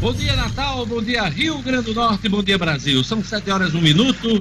Bom dia, Natal. Bom dia, Rio Grande do Norte. Bom dia, Brasil. São 7 horas, 1 minuto.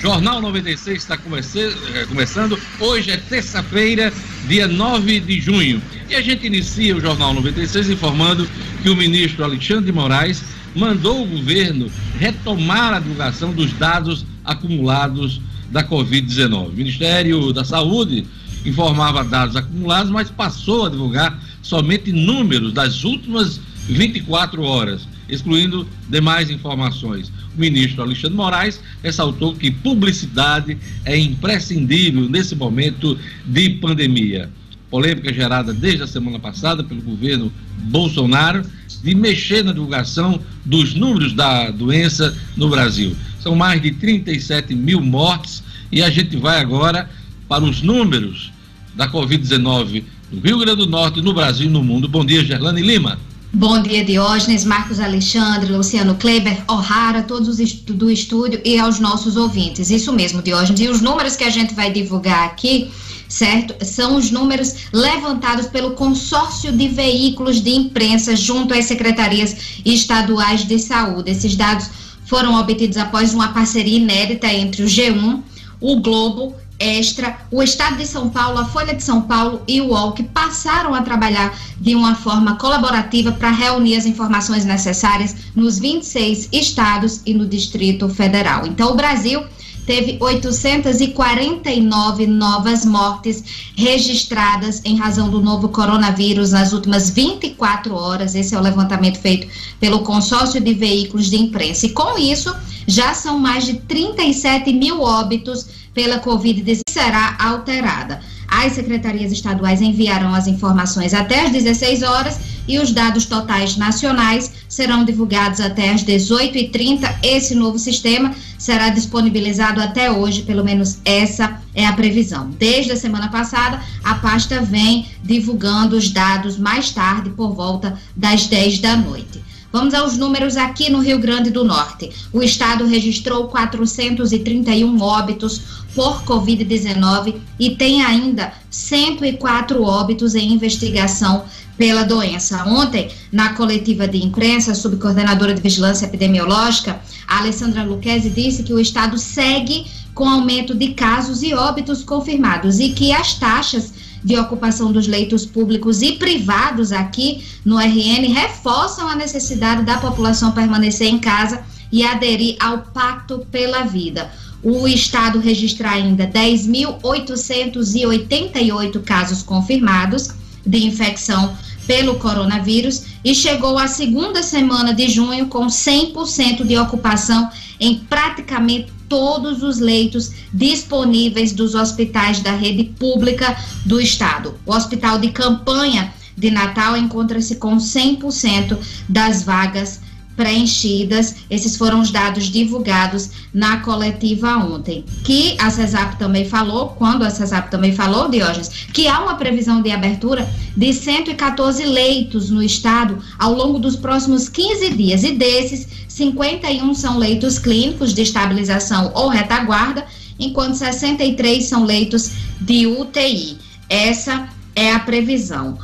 Jornal 96 está eh, começando. Hoje é terça-feira, dia 9 de junho. E a gente inicia o Jornal 96 informando que o ministro Alexandre de Moraes mandou o governo retomar a divulgação dos dados acumulados da Covid-19. O Ministério da Saúde informava dados acumulados, mas passou a divulgar somente números das últimas 24 horas, excluindo demais informações. O ministro Alexandre Moraes ressaltou que publicidade é imprescindível nesse momento de pandemia. Polêmica gerada desde a semana passada pelo governo Bolsonaro de mexer na divulgação dos números da doença no Brasil. São mais de 37 mil mortes e a gente vai agora para os números da Covid-19 no Rio Grande do Norte, no Brasil e no mundo. Bom dia, Gerlane Lima. Bom dia, Diógenes, Marcos Alexandre, Luciano Kleber, O'Hara, todos do estúdio e aos nossos ouvintes. Isso mesmo, Diógenes. E os números que a gente vai divulgar aqui, certo? São os números levantados pelo consórcio de veículos de imprensa junto às secretarias estaduais de saúde. Esses dados foram obtidos após uma parceria inédita entre o G1, o Globo Extra, o Estado de São Paulo, a Folha de São Paulo e o UOL, que passaram a trabalhar de uma forma colaborativa para reunir as informações necessárias nos 26 estados e no Distrito Federal. Então, o Brasil teve 849 novas mortes registradas em razão do novo coronavírus nas últimas 24 horas. Esse é o levantamento feito pelo consórcio de veículos de imprensa. E com isso, já são mais de 37 mil óbitos pela Covid será alterada. As secretarias estaduais enviarão as informações até às 16 horas e os dados totais nacionais serão divulgados até às 18h30. Esse novo sistema será disponibilizado até hoje, pelo menos essa é a previsão. Desde a semana passada, a pasta vem divulgando os dados mais tarde, por volta das 10 da noite. Vamos aos números aqui no Rio Grande do Norte. O estado registrou 431 óbitos por Covid-19 e tem ainda 104 óbitos em investigação pela doença. Ontem, na coletiva de imprensa, subcoordenadora de vigilância epidemiológica, a Alessandra Luquezzi, disse que o estado segue com aumento de casos e óbitos confirmados e que as taxas de ocupação dos leitos públicos e privados aqui no RN reforçam a necessidade da população permanecer em casa e aderir ao Pacto pela Vida. O estado registra ainda 10.888 casos confirmados de infecção pelo coronavírus e chegou à segunda semana de junho com 100% de ocupação em praticamente todos os leitos disponíveis dos hospitais da rede pública do estado. O hospital de campanha de Natal encontra-se com 100% das vagas preenchidas. Esses foram os dados divulgados na coletiva ontem. Que a CESAP também falou, quando a CESAP também falou, Diógenes, que há uma previsão de abertura de 114 leitos no estado ao longo dos próximos 15 dias. E desses, 51 são leitos clínicos de estabilização ou retaguarda, enquanto 63 são leitos de UTI. Essa é a previsão.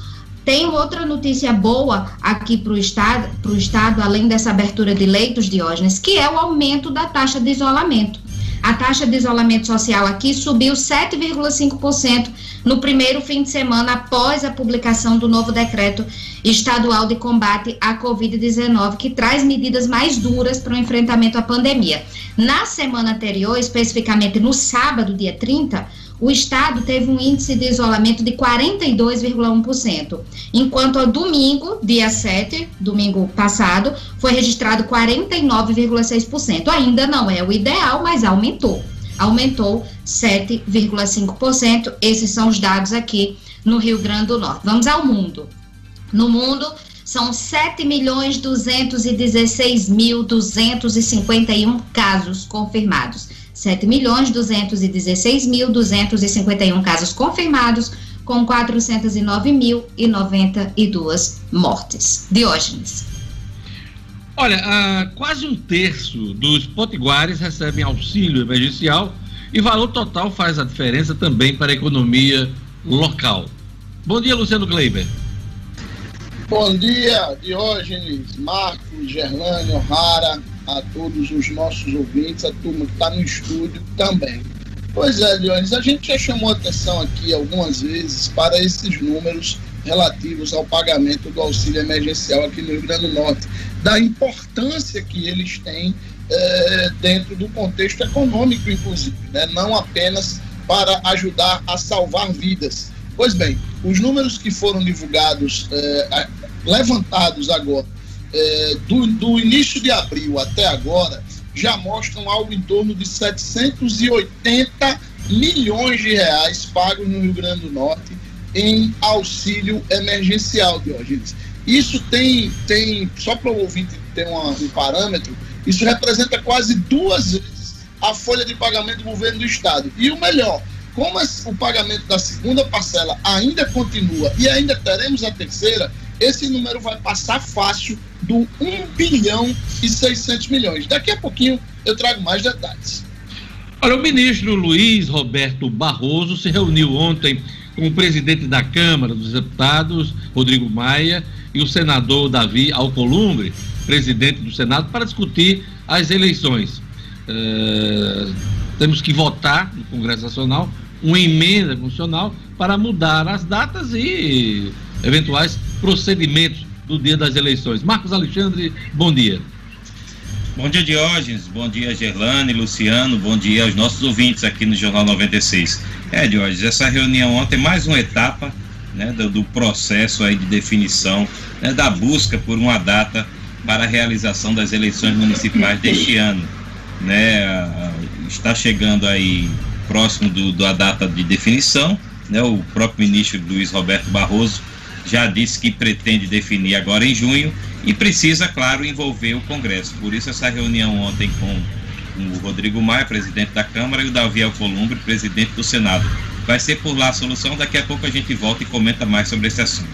Tem outra notícia boa aqui para o estado, estado, além dessa abertura de leitos, Diógenes, que é o aumento da taxa de isolamento. A taxa de isolamento social aqui subiu 7,5% no primeiro fim de semana após a publicação do novo decreto estadual de combate à Covid-19, que traz medidas mais duras para o enfrentamento à pandemia. Na semana anterior, especificamente no sábado, dia 30, o estado teve um índice de isolamento de 42,1%, enquanto ao domingo, dia 7, domingo passado, foi registrado 49,6%. Ainda não é o ideal, mas aumentou. Aumentou 7,5%. Esses são os dados aqui no Rio Grande do Norte. Vamos ao mundo. No mundo, são 7 milhões 216 mil 251 casos confirmados 7 milhões 216 mil 251 casos confirmados, com 409 mil e 92 mortes. Diógenes. Olha, uh, quase um terço dos potiguares recebem auxílio emergencial e valor total faz a diferença também para a economia local. Bom dia, Luciano Kleiber. Bom dia, Diógenes, Marcos, Gerlânio, Rara, a todos os nossos ouvintes, a turma que está no estúdio também. Pois é, Diógenes, a gente já chamou atenção aqui algumas vezes para esses números relativos ao pagamento do auxílio emergencial aqui no Rio Grande do Norte, da importância que eles têm é, dentro do contexto econômico, inclusive, né? não apenas para ajudar a salvar vidas. Pois bem, os números que foram divulgados é, levantados agora, é, do, do início de abril até agora, já mostram algo em torno de 780 milhões de reais pagos no Rio Grande do Norte em auxílio emergencial, Diógenes. Isso tem, tem só para o ouvinte ter uma, um parâmetro, isso representa quase duas vezes a folha de pagamento do governo do Estado. E o melhor, como o pagamento da segunda parcela ainda continua e ainda teremos a terceira, esse número vai passar fácil do 1 bilhão e 600 milhões. Daqui a pouquinho eu trago mais detalhes. Olha, o ministro Luiz Roberto Barroso se reuniu ontem com o presidente da Câmara dos Deputados, Rodrigo Maia, e o senador Davi Alcolumbre, presidente do Senado, para discutir as eleições. Uh, temos que votar no Congresso Nacional uma emenda constitucional para mudar as datas e eventuais procedimentos do dia das eleições. Marcos Alexandre, bom dia. Bom dia, Diógenes. Bom dia, Gerlane, Luciano. Bom dia aos nossos ouvintes aqui no Jornal 96. É, Diógenes, essa reunião ontem, mais uma etapa né, do, do, processo aí de definição, né, da busca por uma data para a realização das eleições municipais deste ano. Né, está chegando aí próximo do, da data de definição, né, o próprio ministro Luiz Roberto Barroso já disse que pretende definir agora em junho e precisa, claro, envolver o Congresso. Por isso, essa reunião ontem com o Rodrigo Maia, presidente da Câmara, e o Davi Alcolumbre, presidente do Senado. Vai ser por lá a solução. Daqui a pouco a gente volta e comenta mais sobre esse assunto.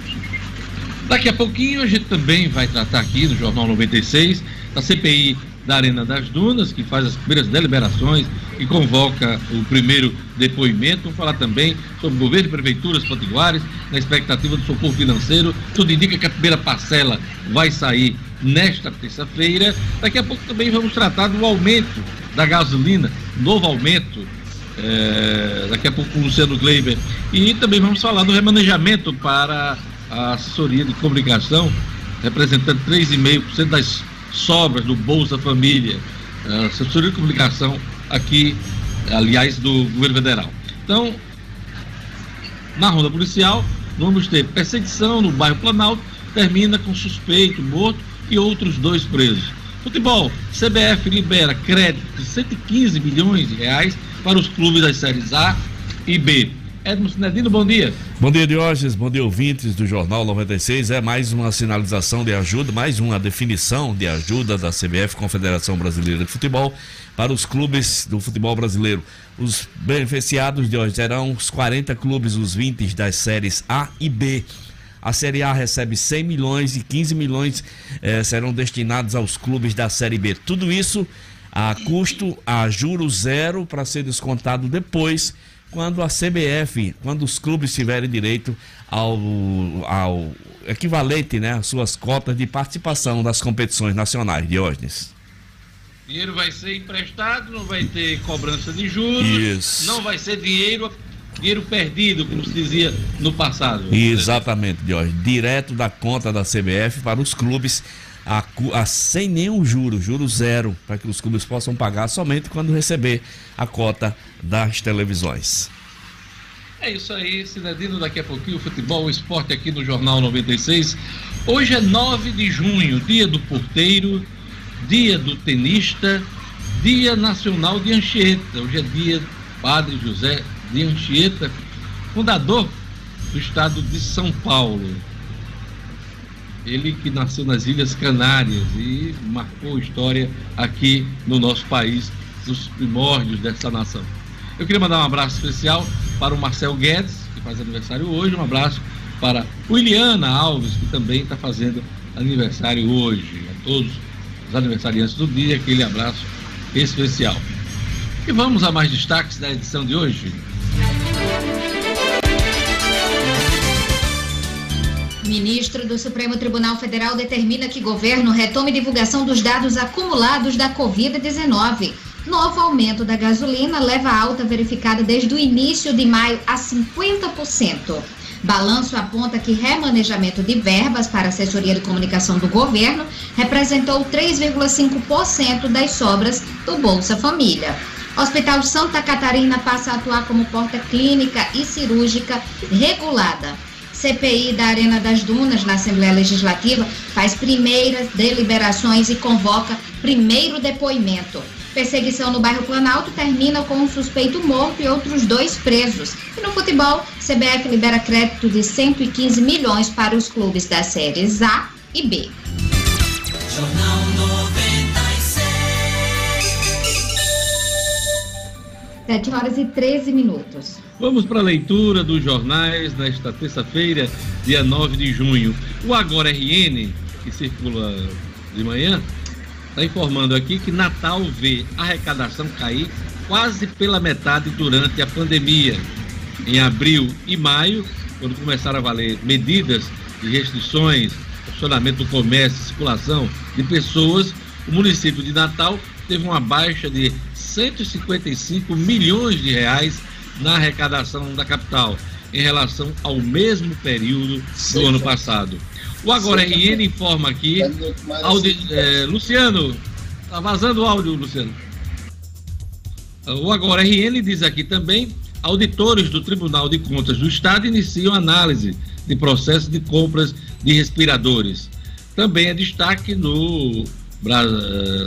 Daqui a pouquinho a gente também vai tratar aqui no Jornal 96 da CPI da Arena das Dunas, que faz as primeiras deliberações e convoca o primeiro depoimento. Vamos falar também sobre governo e prefeituras potiguares, na expectativa do socorro financeiro. Tudo indica que a primeira parcela vai sair nesta terça-feira. Daqui a pouco também vamos tratar do aumento da gasolina, novo aumento. É, daqui a pouco com o Luciano Gleiber. E também vamos falar do remanejamento para a assessoria de comunicação, representando 3,5% das sobras do Bolsa Família, uh, assessoria de comunicação aqui, aliás, do governo federal. Então, na ronda policial, vamos ter perseguição no bairro Planalto, termina com suspeito, morto e outros dois presos. Futebol, CBF libera crédito de 115 milhões de reais para os clubes das séries A e B. Edmo Sinedino, bom dia. Bom dia, Diógenes. Bom dia, ouvintes do Jornal 96. É mais uma sinalização de ajuda, mais uma definição de ajuda da CBF, Confederação Brasileira de Futebol, para os clubes do futebol brasileiro. Os beneficiados de hoje serão os 40 clubes, os 20 das séries A e B. A Série A recebe 100 milhões e 15 milhões eh, serão destinados aos clubes da Série B. Tudo isso a custo, a juro zero, para ser descontado depois quando a CBF, quando os clubes tiverem direito ao, ao equivalente, né, às suas cotas de participação nas competições nacionais, Diógenes. Dinheiro vai ser emprestado, não vai ter cobrança de juros, Isso. não vai ser dinheiro dinheiro perdido, como se dizia no passado. Exatamente, Diógenes. Direto da conta da CBF para os clubes a, a, sem nenhum juro, juro zero, para que os clubes possam pagar somente quando receber a cota das televisões. É isso aí, Cidadino. Daqui a pouquinho, futebol, esporte aqui no Jornal 96. Hoje é 9 de junho, dia do porteiro, dia do tenista, dia nacional de Anchieta. Hoje é dia Padre José de Anchieta, fundador do estado de São Paulo. Ele que nasceu nas Ilhas Canárias e marcou história aqui no nosso país, dos primórdios dessa nação. Eu queria mandar um abraço especial para o Marcel Guedes, que faz aniversário hoje, um abraço para o Iliana Alves, que também está fazendo aniversário hoje. A todos os aniversariantes do dia, aquele abraço especial. E vamos a mais destaques da edição de hoje. Ministro do Supremo Tribunal Federal determina que governo retome divulgação dos dados acumulados da Covid-19. Novo aumento da gasolina leva a alta verificada desde o início de maio a 50%. Balanço aponta que remanejamento de verbas para assessoria de comunicação do governo representou 3,5% das sobras do Bolsa Família. Hospital Santa Catarina passa a atuar como porta clínica e cirúrgica regulada. CPI da Arena das Dunas, na Assembleia Legislativa, faz primeiras deliberações e convoca primeiro depoimento. Perseguição no bairro Planalto termina com um suspeito morto e outros dois presos. E no futebol, CBF libera crédito de 115 milhões para os clubes das séries A e B. Jornal 96. 7 horas e 13 minutos. Vamos para a leitura dos jornais nesta terça-feira, dia 9 de junho. O Agora RN, que circula de manhã, está informando aqui que Natal vê arrecadação cair quase pela metade durante a pandemia. Em abril e maio, quando começaram a valer medidas de restrições, funcionamento do comércio, circulação de pessoas, o município de Natal teve uma baixa de 155 milhões de reais na arrecadação da capital em relação ao mesmo período do ano passado. O Agora RN informa aqui. Audi, é, Luciano, tá vazando o áudio, Luciano. O Agora RN diz aqui também: auditores do Tribunal de Contas do Estado iniciam análise de processo de compras de respiradores. Também é destaque no,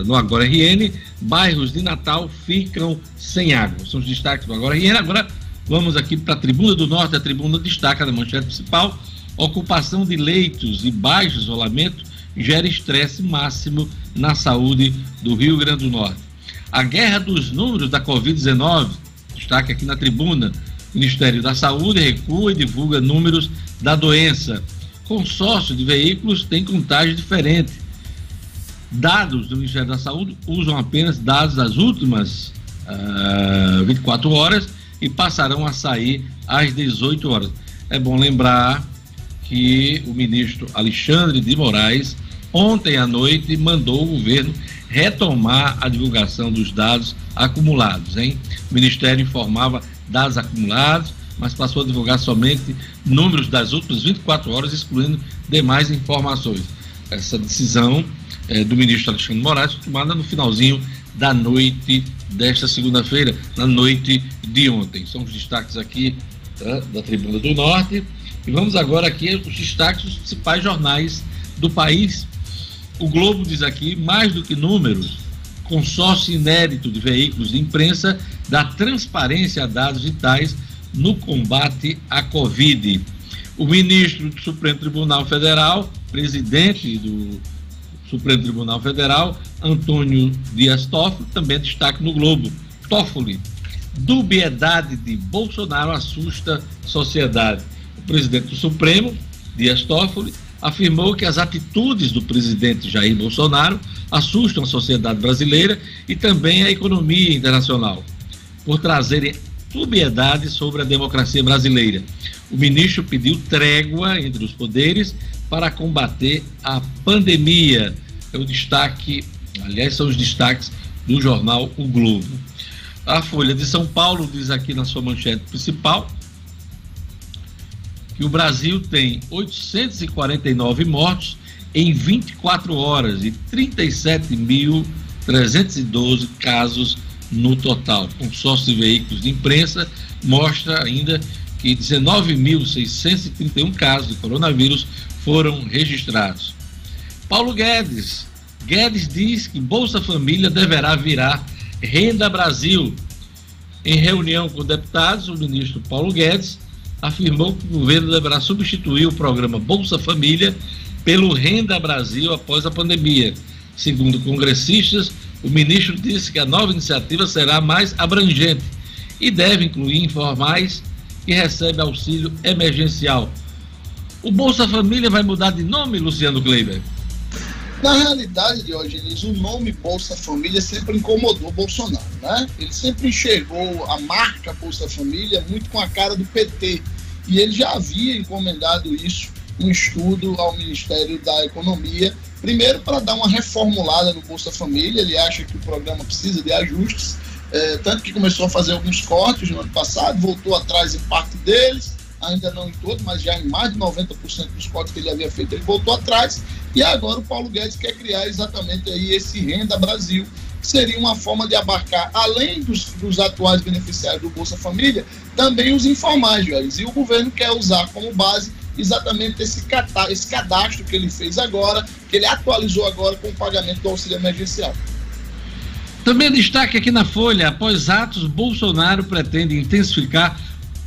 no Agora RN: bairros de Natal ficam sem água. São os destaques do Agora RN. Agora vamos aqui para a Tribuna do Norte. A Tribuna destaca na manchete principal Ocupação de leitos e baixo isolamento gera estresse máximo na saúde do Rio Grande do Norte. A guerra dos números da Covid-19, destaque aqui na tribuna, o Ministério da Saúde recua e divulga números da doença. Consórcio de veículos tem contagem diferente. Dados do Ministério da Saúde usam apenas dados das últimas uh, ah, 24 horas e passarão a sair às 18 horas. É bom lembrar que o ministro Alexandre de Moraes, ontem à noite, mandou o governo retomar a divulgação dos dados acumulados. Hein? O Ministério informava dados acumulados, mas passou a divulgar somente números das últimas 24 horas, excluindo demais informações. Essa decisão é, do ministro Alexandre Moraes foi tomada no finalzinho da noite desta segunda-feira, na noite de ontem. São os destaques aqui tá, da Tribuna do Norte. E vamos agora aqui os destaques dos principais jornais do país. O Globo diz aqui, mais do que números, consórcio inédito de veículos de imprensa dá transparência a dados vitais no combate à Covid. O ministro do Supremo Tribunal Federal, presidente do Supremo Tribunal Federal, Antônio Dias Toffoli, também destaque no Globo. Toffoli, dubiedade de Bolsonaro assusta sociedade presidente do Supremo, Dias Toffoli, afirmou que as atitudes do presidente Jair Bolsonaro assustam a sociedade brasileira e também a economia internacional, por trazerem dubiedade sobre a democracia brasileira. O ministro pediu trégua entre os poderes para combater a pandemia. É o destaque, aliás, são os destaques do jornal O Globo. A Folha de São Paulo diz aqui na sua manchete principal que o Brasil tem 849 mortos em 24 horas e 37.312 casos no total. O consórcio de veículos de imprensa mostra ainda que 19.631 casos de coronavírus foram registrados. Paulo Guedes. Guedes diz que Bolsa Família deverá virar Renda Brasil. Em reunião com deputados, o ministro Paulo Guedes afirmou que o governo deverá substituir o programa Bolsa Família pelo Renda Brasil após a pandemia. Segundo congressistas, o ministro disse que a nova iniciativa será mais abrangente e deve incluir informais que recebem auxílio emergencial. O Bolsa Família vai mudar de nome, Luciano Kleiber? Na realidade, Diogenes, o nome Bolsa Família sempre incomodou Bolsonaro, né? Ele sempre enxergou a marca Bolsa Família muito com a cara do PT. E ele já havia encomendado isso um estudo ao Ministério da Economia, primeiro para dar uma reformulada no Bolsa Família, ele acha que o programa precisa de ajustes, é, tanto que começou a fazer alguns cortes no ano passado, voltou atrás em parte deles, ainda não em todo, mas já em mais de 90% dos cortes que ele havia feito, ele voltou atrás, e agora o Paulo Guedes quer criar exatamente aí esse Renda Brasil, que seria uma forma de abarcar, além dos, dos atuais beneficiários do Bolsa Família, também os informais. E o governo quer usar como base exatamente esse, esse cadastro que ele fez agora, que ele atualizou agora com o pagamento do auxílio emergencial. Também destaque aqui na Folha: após atos, Bolsonaro pretende intensificar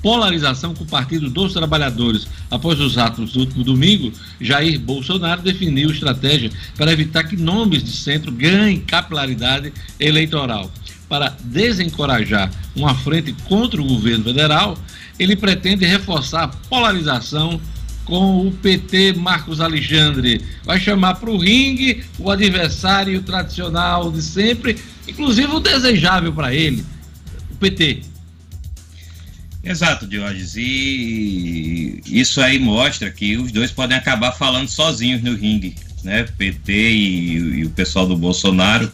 polarização com o Partido dos Trabalhadores. Após os atos do último domingo, Jair Bolsonaro definiu estratégia para evitar que nomes de centro ganhem capilaridade eleitoral. Para desencorajar uma frente contra o governo federal, ele pretende reforçar a polarização com o PT Marcos Alexandre. Vai chamar para o ringue o adversário tradicional de sempre, inclusive o desejável para ele, o PT. Exato, Diógenes. E isso aí mostra que os dois podem acabar falando sozinhos no ringue, né? PT e, e o pessoal do Bolsonaro,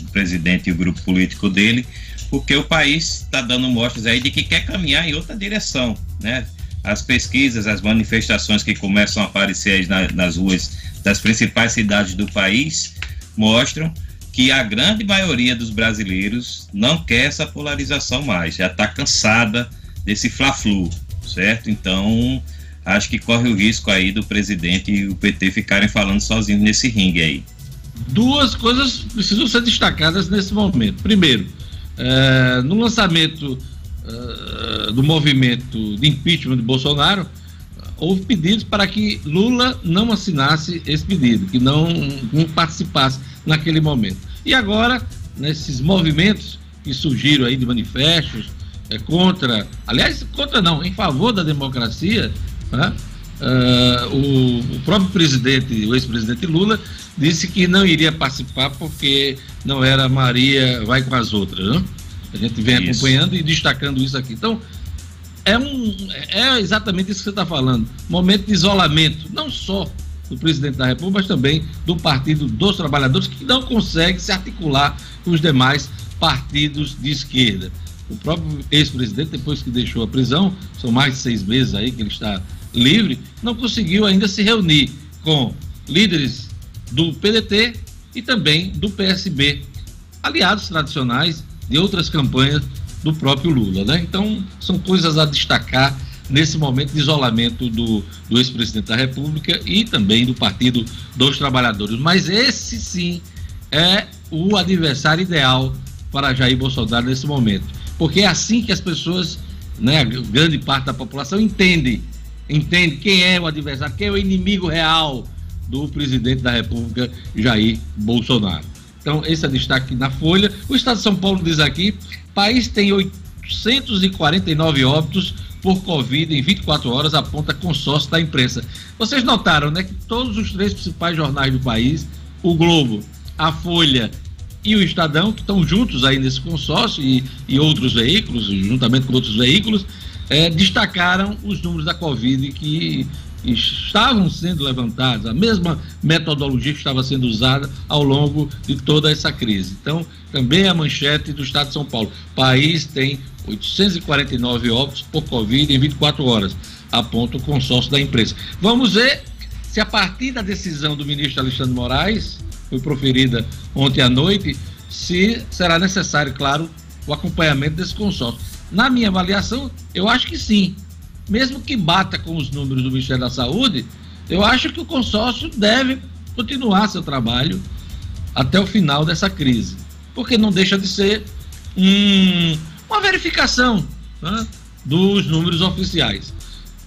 o presidente e o grupo político dele, porque o país está dando mostras aí de que quer caminhar em outra direção, né? As pesquisas, as manifestações que começam a aparecer na, nas ruas das principais cidades do país mostram que a grande maioria dos brasileiros não quer essa polarização mais, já está cansada desse fla-flu, certo? Então, acho que corre o risco aí do presidente e o PT ficarem falando sozinhos nesse ringue aí. Duas coisas precisam ser destacadas nesse momento. Primeiro, é, no lançamento é, do movimento de impeachment de Bolsonaro, houve pedidos para que Lula não assinasse esse pedido, que não, não participasse naquele momento. E agora, nesses movimentos que surgiram aí de manifestos, é, contra, aliás, contra não, em favor da democracia, né? uh, o, o, próprio presidente, o ex-presidente Lula, disse que não iria participar porque não era Maria vai com as outras. Né? A gente vem isso. acompanhando e destacando isso aqui. Então, é, um, é exatamente isso que você está falando. Momento de isolamento, não só do presidente da República, mas também do Partido dos Trabalhadores, que não consegue se articular com os demais partidos de esquerda. O próprio ex-presidente, depois que deixou a prisão, são mais de seis meses aí que ele está livre, não conseguiu ainda se reunir com líderes do PDT e também do PSB, aliados tradicionais de outras campanhas do próprio Lula, né? Então, são coisas a destacar nesse momento de isolamento do, do ex-presidente da República e também do Partido dos Trabalhadores. Mas esse sim é o adversário ideal para Jair Bolsonaro nesse momento porque é assim que as pessoas, né, grande parte da população entende, entende quem é o adversário, quem é o inimigo real do presidente da República, Jair Bolsonaro. Então, esse é destaque na Folha. O Estado de São Paulo diz aqui: país tem 849 óbitos por Covid em 24 horas, aponta consórcio da imprensa. Vocês notaram, né, que todos os três principais jornais do país, o Globo, a Folha e o Estadão, que estão juntos aí nesse consórcio e, e outros veículos, juntamente com outros veículos, é, destacaram os números da Covid que estavam sendo levantados, a mesma metodologia que estava sendo usada ao longo de toda essa crise. Então, também a manchete do Estado de São Paulo. O país tem 849 óbitos por Covid em 24 horas, aponta o consórcio da imprensa. Vamos ver se a partir da decisão do ministro Alexandre Moraes, foi proferida ontem à noite, se será necessário, claro, o acompanhamento desse consórcio. Na minha avaliação, eu acho que sim. Mesmo que bata com os números do Ministério da Saúde, eu acho que o consórcio deve continuar seu trabalho até o final dessa crise. Porque não deixa de ser um, uma verificação né, dos números oficiais.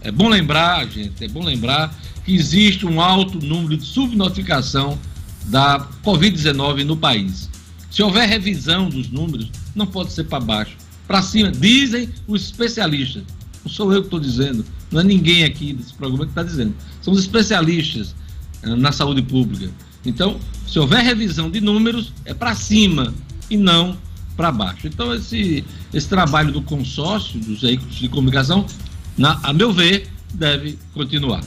É bom lembrar, gente, é bom lembrar que existe um alto número de subnotificação da Covid-19 no país. Se houver revisão dos números, não pode ser para baixo. Para cima, dizem os especialistas. Não sou eu que estou dizendo, não é ninguém aqui desse programa que está dizendo. São os especialistas eh, na saúde pública. Então, se houver revisão de números, é para cima e não para baixo. Então, esse, esse trabalho do consórcio dos veículos de comunicação, na, a meu ver, deve continuar.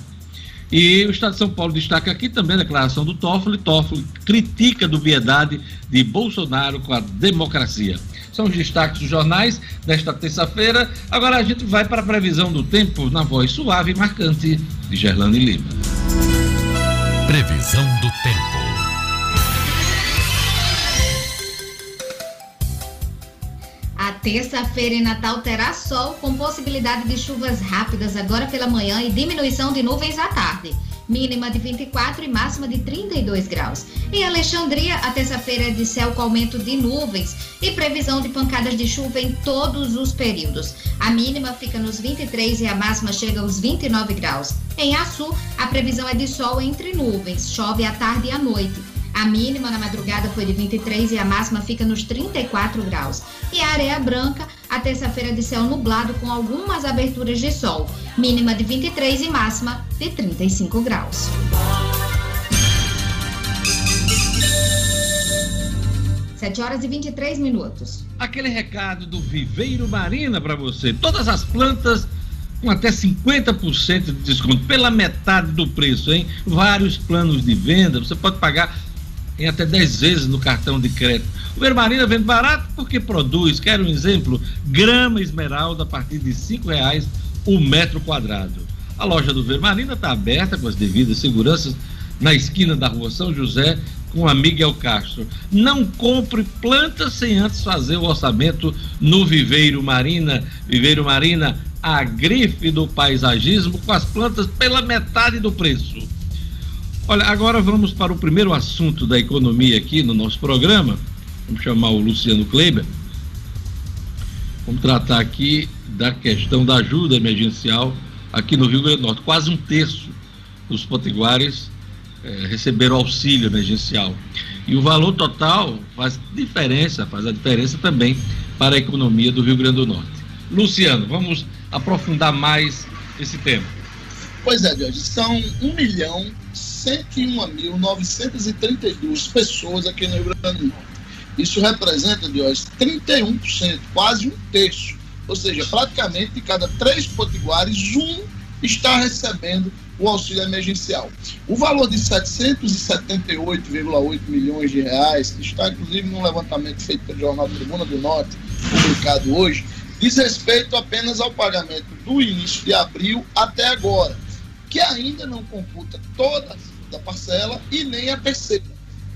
E o Estado de São Paulo destaca aqui também a declaração do Toffoli. Toffoli critica dubiedade de Bolsonaro com a democracia. São os destaques dos jornais desta terça-feira. Agora a gente vai para a previsão do tempo na voz suave e marcante de Gerlane Lima. Previsão do tempo. Terça-feira em Natal terá sol com possibilidade de chuvas rápidas agora pela manhã e diminuição de nuvens à tarde. Mínima de 24 e máxima de 32 graus. Em Alexandria, a terça-feira é de céu com aumento de nuvens e previsão de pancadas de chuva em todos os períodos. A mínima fica nos 23 e a máxima chega aos 29 graus. Em Açu, a previsão é de sol entre nuvens, chove à tarde e à noite. A mínima na madrugada foi de 23 e a máxima fica nos 34 graus. E a areia branca, a terça-feira de céu nublado com algumas aberturas de sol. Mínima de 23 e máxima de 35 graus. Sete horas e 23 minutos. Aquele recado do Viveiro Marina para você. Todas as plantas com até 50% de desconto, pela metade do preço, hein? Vários planos de venda, você pode pagar em até 10 vezes no cartão de crédito. O Vermarina vende barato porque produz, quer um exemplo, grama esmeralda a partir de cinco reais o metro quadrado. A loja do Vermarina está aberta com as devidas seguranças na esquina da rua São José com a Miguel Castro. Não compre plantas sem antes fazer o orçamento no Viveiro Marina. Viveiro Marina, a grife do paisagismo com as plantas pela metade do preço. Olha, agora vamos para o primeiro assunto da economia aqui no nosso programa. Vamos chamar o Luciano Kleiber. Vamos tratar aqui da questão da ajuda emergencial aqui no Rio Grande do Norte. Quase um terço dos potiguares eh, receberam auxílio emergencial. E o valor total faz diferença, faz a diferença também para a economia do Rio Grande do Norte. Luciano, vamos aprofundar mais esse tema. Pois é, Jorge, são 1 milhão 101.932 pessoas aqui no Rio Grande do Norte. Isso representa, Diógenes, 31%, quase um terço. Ou seja, praticamente de cada três potiguares, um está recebendo o auxílio emergencial. O valor de 778,8 milhões de reais, que está inclusive num levantamento feito pelo Jornal Tribuna do Norte, publicado hoje, diz respeito apenas ao pagamento do início de abril até agora, que ainda não computa toda da parcela e nem a terceira.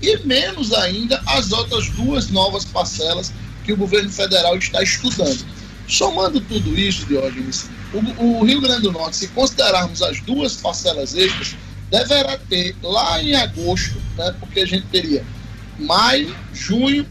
E menos ainda as outras duas novas parcelas que o governo federal está estudando. Somando tudo isso, Diógenes, o, o Rio Grande do Norte, se considerarmos as duas parcelas extras, deverá ter lá em agosto, né, porque a gente teria maio, junho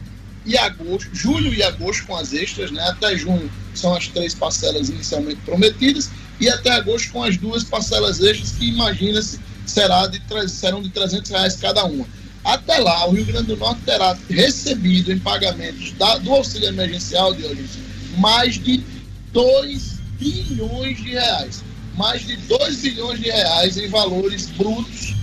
e agosto, julho e agosto com as extras, né, até junho são as três parcelas inicialmente prometidas, e até agosto com as duas parcelas extras que imagina-se será de, serão de 300 reais cada uma. Até lá, o Rio Grande do Norte terá recebido em pagamentos da, do auxílio emergencial de hoje mais de 2 bilhões de reais. Mais de 2 bilhões de reais em valores brutos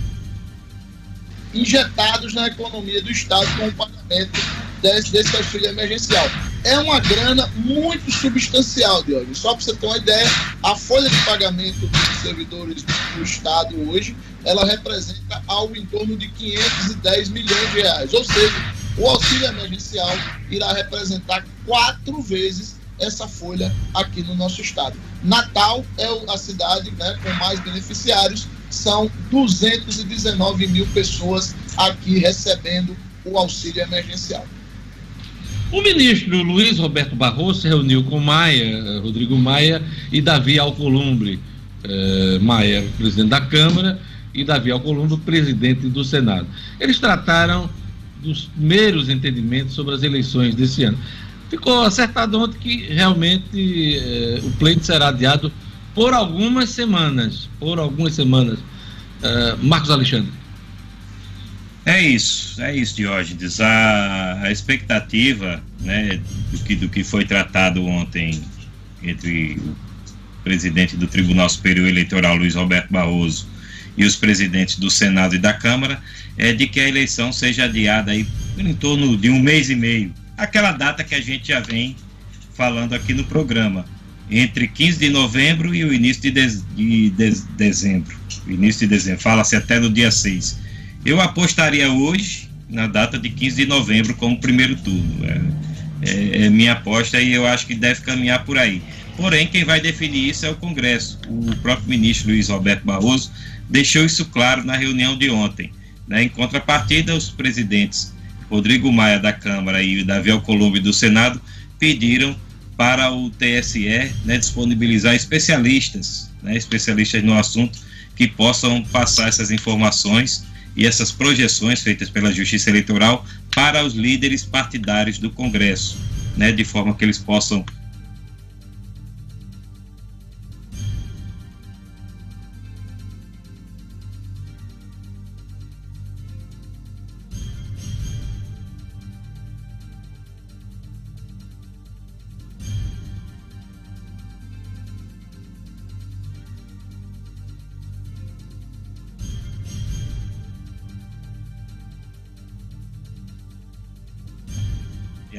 injetados na economia do Estado com o pagamento desse, desse auxílio emergencial. É uma grana muito substancial, Diogo. Só para você ter uma ideia, a folha de pagamento dos servidores do Estado hoje, ela representa algo em torno de 510 milhões de reais. Ou seja, o auxílio emergencial irá representar quatro vezes essa folha aqui no nosso estado. Natal é a cidade né, com mais beneficiários, são 219 mil pessoas aqui recebendo o auxílio emergencial. O ministro Luiz Roberto Barroso se reuniu com Maia, Rodrigo Maia e Davi Alcolumbre. Eh, Maia, presidente da Câmara, e Davi Alcolumbre, presidente do Senado. Eles trataram dos primeiros entendimentos sobre as eleições desse ano. Ficou acertado ontem que realmente eh, o pleito será adiado por algumas semanas. Por algumas semanas. Uh, Marcos Alexandre. É isso, é isso, Diógenes. A, a expectativa né, do, que, do que foi tratado ontem entre o presidente do Tribunal Superior Eleitoral, Luiz Roberto Barroso, e os presidentes do Senado e da Câmara, é de que a eleição seja adiada aí em torno de um mês e meio. Aquela data que a gente já vem falando aqui no programa, entre 15 de novembro e o início de, de, de, de dezembro. início de dezembro, fala-se até no dia 6. Eu apostaria hoje, na data de 15 de novembro, como primeiro turno. É, é, é minha aposta e eu acho que deve caminhar por aí. Porém, quem vai definir isso é o Congresso. O próprio ministro Luiz Roberto Barroso deixou isso claro na reunião de ontem. Né? Em contrapartida, os presidentes Rodrigo Maia da Câmara e Davi Alcolumbre do Senado pediram para o TSE né, disponibilizar especialistas, né, especialistas no assunto, que possam passar essas informações e essas projeções feitas pela Justiça Eleitoral para os líderes partidários do Congresso, né, de forma que eles possam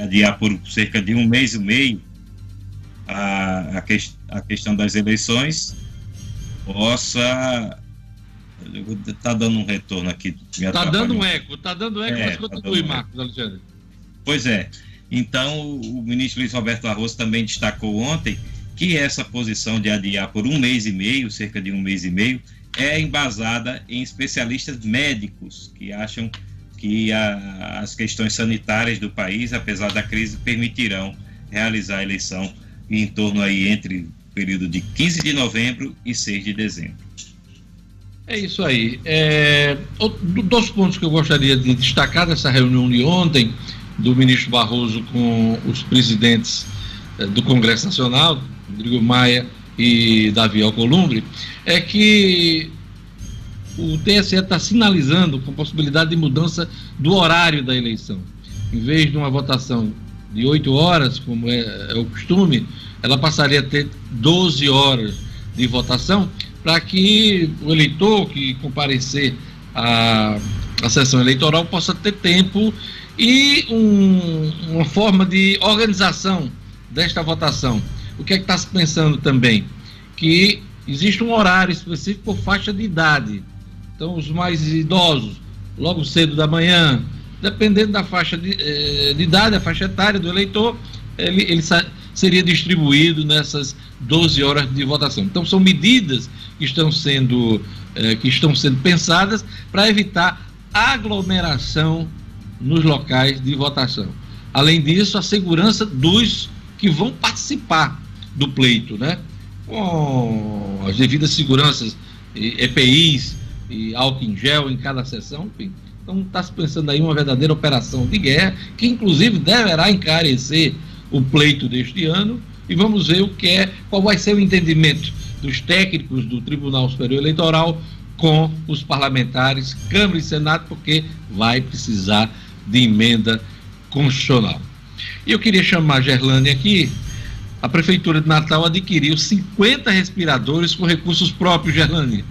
adiar por cerca de um mês e meio a, a, que, a questão das eleições, possa. Está dando um retorno aqui. Está dando um eco, está dando eco, é, mas tá continue, tá Marcos Alexandre. Pois é. Então, o ministro Luiz Roberto Arroz também destacou ontem que essa posição de adiar por um mês e meio, cerca de um mês e meio, é embasada em especialistas médicos que acham que a, as questões sanitárias do país, apesar da crise, permitirão realizar a eleição em torno aí entre o período de 15 de novembro e 6 de dezembro. É isso aí. É, dois pontos que eu gostaria de destacar dessa reunião de ontem do ministro Barroso com os presidentes é, do Congresso Nacional, Rodrigo Maia e Davi Alcolumbre, é que o TSE está sinalizando com possibilidade de mudança do horário da eleição. Em vez de uma votação de 8 horas, como é, é o costume, ela passaria a ter 12 horas de votação, para que o eleitor que comparecer à, à sessão eleitoral possa ter tempo e um, uma forma de organização desta votação. O que é que está se pensando também? Que existe um horário específico por faixa de idade. Então, os mais idosos, logo cedo da manhã, dependendo da faixa de, eh, de idade, a faixa etária do eleitor, ele, ele seria distribuído nessas 12 horas de votação. Então, são medidas que estão sendo, eh, que estão sendo pensadas para evitar aglomeração nos locais de votação. Além disso, a segurança dos que vão participar do pleito, né? Com as devidas seguranças, EPIs, e álcool em gel em cada sessão. Enfim. Então está se pensando aí uma verdadeira operação de guerra, que inclusive deverá encarecer o pleito deste ano. E vamos ver o que é, qual vai ser o entendimento dos técnicos do Tribunal Superior Eleitoral com os parlamentares, Câmara e Senado, porque vai precisar de emenda constitucional. E eu queria chamar a Gerlane aqui. A Prefeitura de Natal adquiriu 50 respiradores com recursos próprios, Gerlane.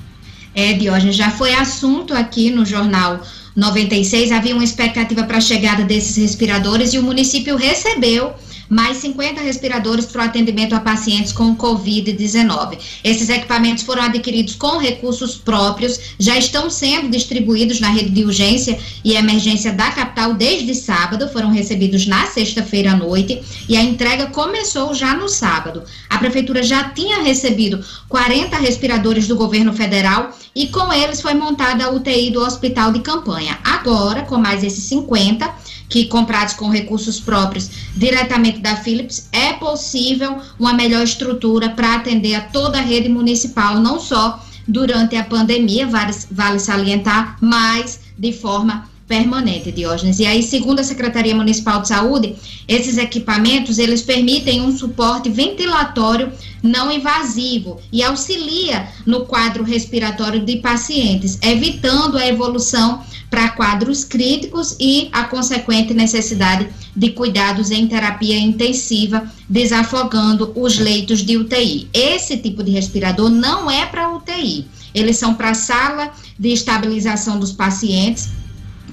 É, Diógenes, já foi assunto aqui no jornal 96, havia uma expectativa para a chegada desses respiradores e o município recebeu mais 50 respiradores para o atendimento a pacientes com Covid-19. Esses equipamentos foram adquiridos com recursos próprios, já estão sendo distribuídos na rede de urgência e emergência da capital desde sábado, foram recebidos na sexta-feira à noite e a entrega começou já no sábado. A prefeitura já tinha recebido 40 respiradores do governo federal e com eles foi montada a UTI do hospital de campanha. Agora, com mais esses 50, que comprados com recursos próprios diretamente da Philips, é possível uma melhor estrutura para atender a toda a rede municipal, não só durante a pandemia, vale, vale salientar, mas de forma permanente, Diógenes. E aí, segundo a Secretaria Municipal de Saúde, esses equipamentos, eles permitem um suporte ventilatório não invasivo e auxilia no quadro respiratório de pacientes, evitando a evolução para quadros críticos e a consequente necessidade de cuidados em terapia intensiva, desafogando os leitos de UTI. Esse tipo de respirador não é para UTI, eles são para sala de estabilização dos pacientes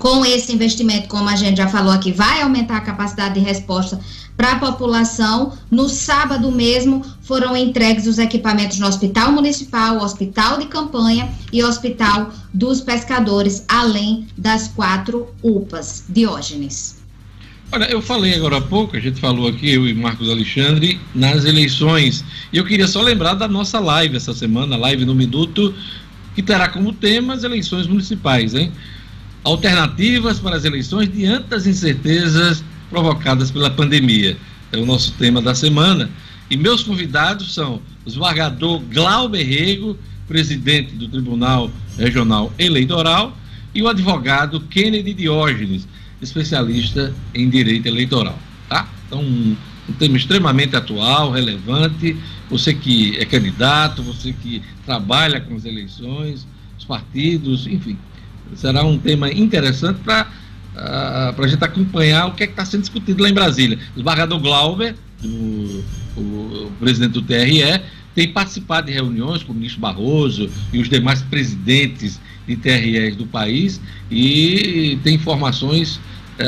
com esse investimento, como a gente já falou aqui, vai aumentar a capacidade de resposta para a população. No sábado mesmo foram entregues os equipamentos no Hospital Municipal, Hospital de Campanha e Hospital dos Pescadores, além das quatro UPAs. Diógenes. Olha, eu falei agora há pouco, a gente falou aqui, eu e Marcos Alexandre, nas eleições. E eu queria só lembrar da nossa live essa semana, live no Minuto, que terá como tema as eleições municipais, hein? Alternativas para as eleições diante das incertezas provocadas pela pandemia. É o nosso tema da semana. E meus convidados são o desembargador Glauber Rego, presidente do Tribunal Regional Eleitoral, e o advogado Kennedy Diógenes, especialista em direito eleitoral. Tá? Então, um, um tema extremamente atual, relevante. Você que é candidato, você que trabalha com as eleições, os partidos, enfim. Será um tema interessante para uh, ah, a gente acompanhar o que é está sendo discutido lá em Brasília. O desembargador Glauber, o, o, presidente do TRE, tem participado de reuniões com o ministro Barroso e os demais presidentes de TREs do país e tem informações eh,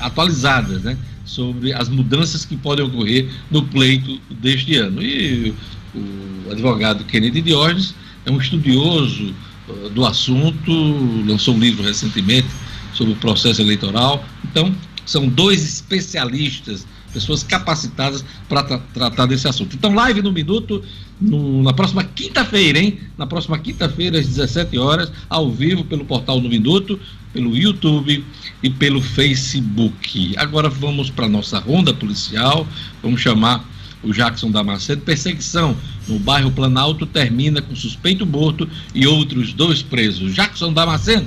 atualizadas né, sobre as mudanças que podem ocorrer no pleito deste ano. E o advogado Kennedy Diógenes é um estudioso do assunto, lançou um livro recentemente sobre o processo eleitoral. Então, são dois especialistas, pessoas capacitadas para tra tratar desse assunto. Então, live no Minuto, no, na próxima quinta-feira, hein? Na próxima quinta-feira, às 17 horas, ao vivo, pelo portal no Minuto, pelo YouTube e pelo Facebook. Agora vamos para a nossa ronda policial, vamos chamar o Jackson Damasceno. Perseguição no bairro Planalto termina com suspeito morto e outros dois presos. Jackson Damasceno.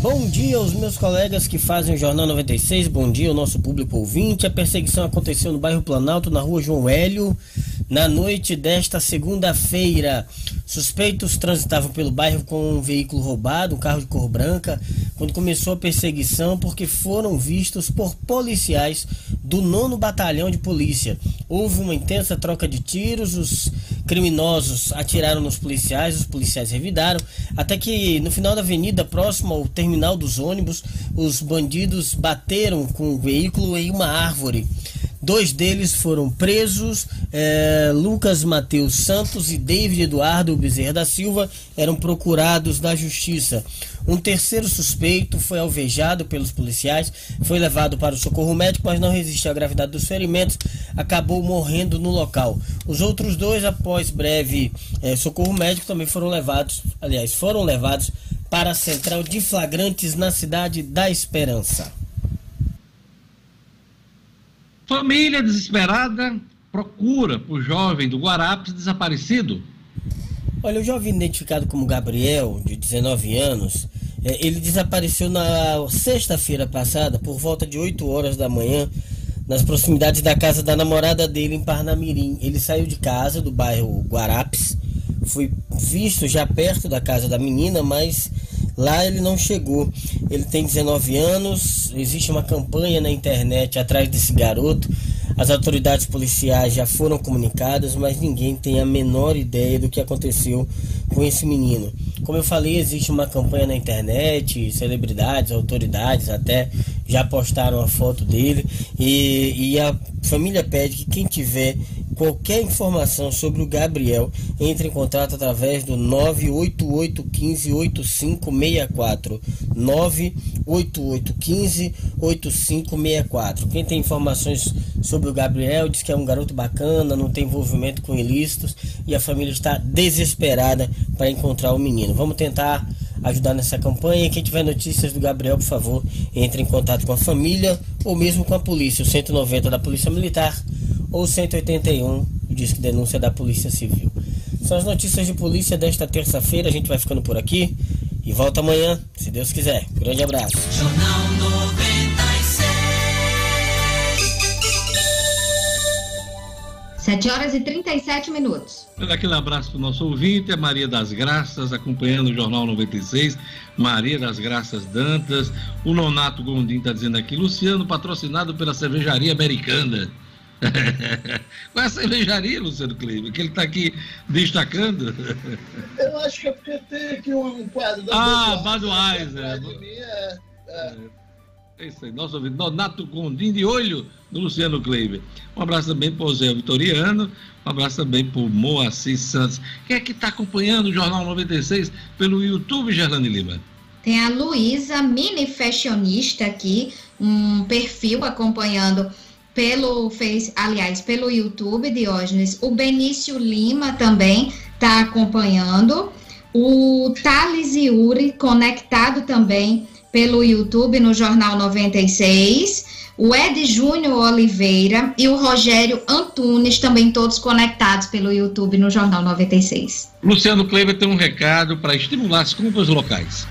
Bom dia aos meus colegas que fazem o Jornal 96. Bom dia ao nosso público ouvinte. A perseguição aconteceu no bairro Planalto, na rua João Hélio, na noite desta segunda-feira. Suspeitos transitavam pelo bairro com um veículo roubado, um carro de cor branca, quando começou a perseguição, porque foram vistos por policiais do nono batalhão de polícia. Houve uma intensa troca de tiros, os criminosos atiraram nos policiais, os policiais revidaram, até que no final da avenida, próximo ao terminal dos ônibus, os bandidos bateram com o veículo em uma árvore. Dois deles foram presos, é, Lucas Mateus Santos e David Eduardo Bezerra da Silva eram procurados da justiça. Um terceiro suspeito foi alvejado pelos policiais, foi levado para o socorro médico, mas não resistiu à gravidade dos ferimentos, acabou morrendo no local. Os outros dois, após breve é, socorro médico, também foram levados, aliás, foram levados para a central de flagrantes na cidade da Esperança. Família desesperada procura por jovem do Guarapes desaparecido. Olha, o jovem identificado como Gabriel, de 19 anos, é, ele desapareceu na sexta-feira passada, por volta de 8 horas da manhã, nas proximidades da casa da namorada dele em Parnamirim. Ele saiu de casa do bairro Guarapes, foi visto já perto da casa da menina, mas Lá ele não chegou. Ele tem 19 anos, existe uma campanha na internet atrás desse garoto. As autoridades policiais já foram comunicadas, mas ninguém tem a menor ideia do que aconteceu com esse menino. Como eu falei, existe uma campanha na internet, celebridades, autoridades até já postaram a foto dele e, e a família pede que quem tiver qualquer informação sobre o Gabriel, entre em contato através do 988158564. 988158564. Quem tem informações sobre o Gabriel diz que é um garoto bacana, não tem envolvimento com ilícitos e a família está desesperada para encontrar o menino. Vamos tentar ajudar nessa campanha. Quem tiver notícias do Gabriel, por favor, entre em contato com a família ou mesmo com a polícia, o 190 da Polícia Militar ou 181, diz que denúncia da Polícia Civil. São as notícias de polícia desta terça-feira. A gente vai ficando por aqui e volta amanhã, se Deus quiser. Grande abraço. 7 horas e 37 minutos. Aquele abraço para o nosso ouvinte, a Maria das Graças, acompanhando o Jornal 96. Maria das Graças Dantas. O Nonato Gondim está dizendo aqui, Luciano, patrocinado pela cervejaria americana. Qual é a cervejaria, Luciano Kleber, que ele está aqui destacando? Eu acho que é porque tem aqui um quadro da Ah, Budweiser. É, é. É isso aí, nosso ouvido, Donato Gondim de olho no Luciano Kleiber. Um abraço também para o Zé Vitoriano, um abraço também para o Moacir Santos. Quem é que está acompanhando o Jornal 96 pelo YouTube, Gerlane Lima? Tem a Luísa, mini fashionista aqui, um perfil acompanhando pelo Face, aliás, pelo YouTube, Diógenes. O Benício Lima também está acompanhando. O Thales Yuri, conectado também pelo YouTube no Jornal 96. O Ed Júnior Oliveira e o Rogério Antunes, também todos conectados pelo YouTube no Jornal 96. Luciano Kleiber tem um recado para estimular as compras locais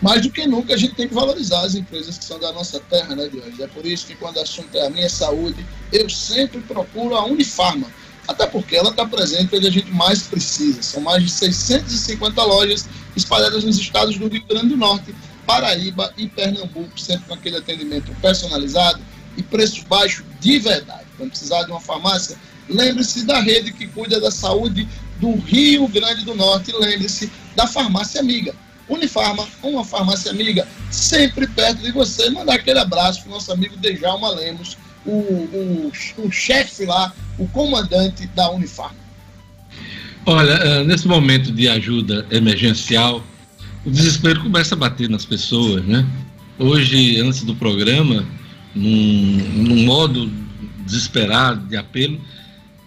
mais do que nunca a gente tem que valorizar as empresas que são da nossa terra, né, Diogo? É por isso que quando o assunto é a minha saúde, eu sempre procuro a Unifarma, até porque ela está presente onde a gente mais precisa. São mais de 650 lojas espalhadas nos estados do Rio Grande do Norte, Paraíba e Pernambuco, sempre com aquele atendimento personalizado e preço baixo de verdade. Quando precisar de uma farmácia, lembre-se da rede que cuida da saúde do Rio Grande do Norte, lembre-se da farmácia amiga Unifarma, uma farmácia amiga, sempre perto de você. Mandar aquele abraço para o nosso amigo Dejalma Lemos, o, o, o chefe lá, o comandante da Unifarma. Olha, eh, nesse momento de ajuda emergencial, o desespero começa a bater nas pessoas, né? Hoje, antes do programa, num, num modo desesperado, de apelo,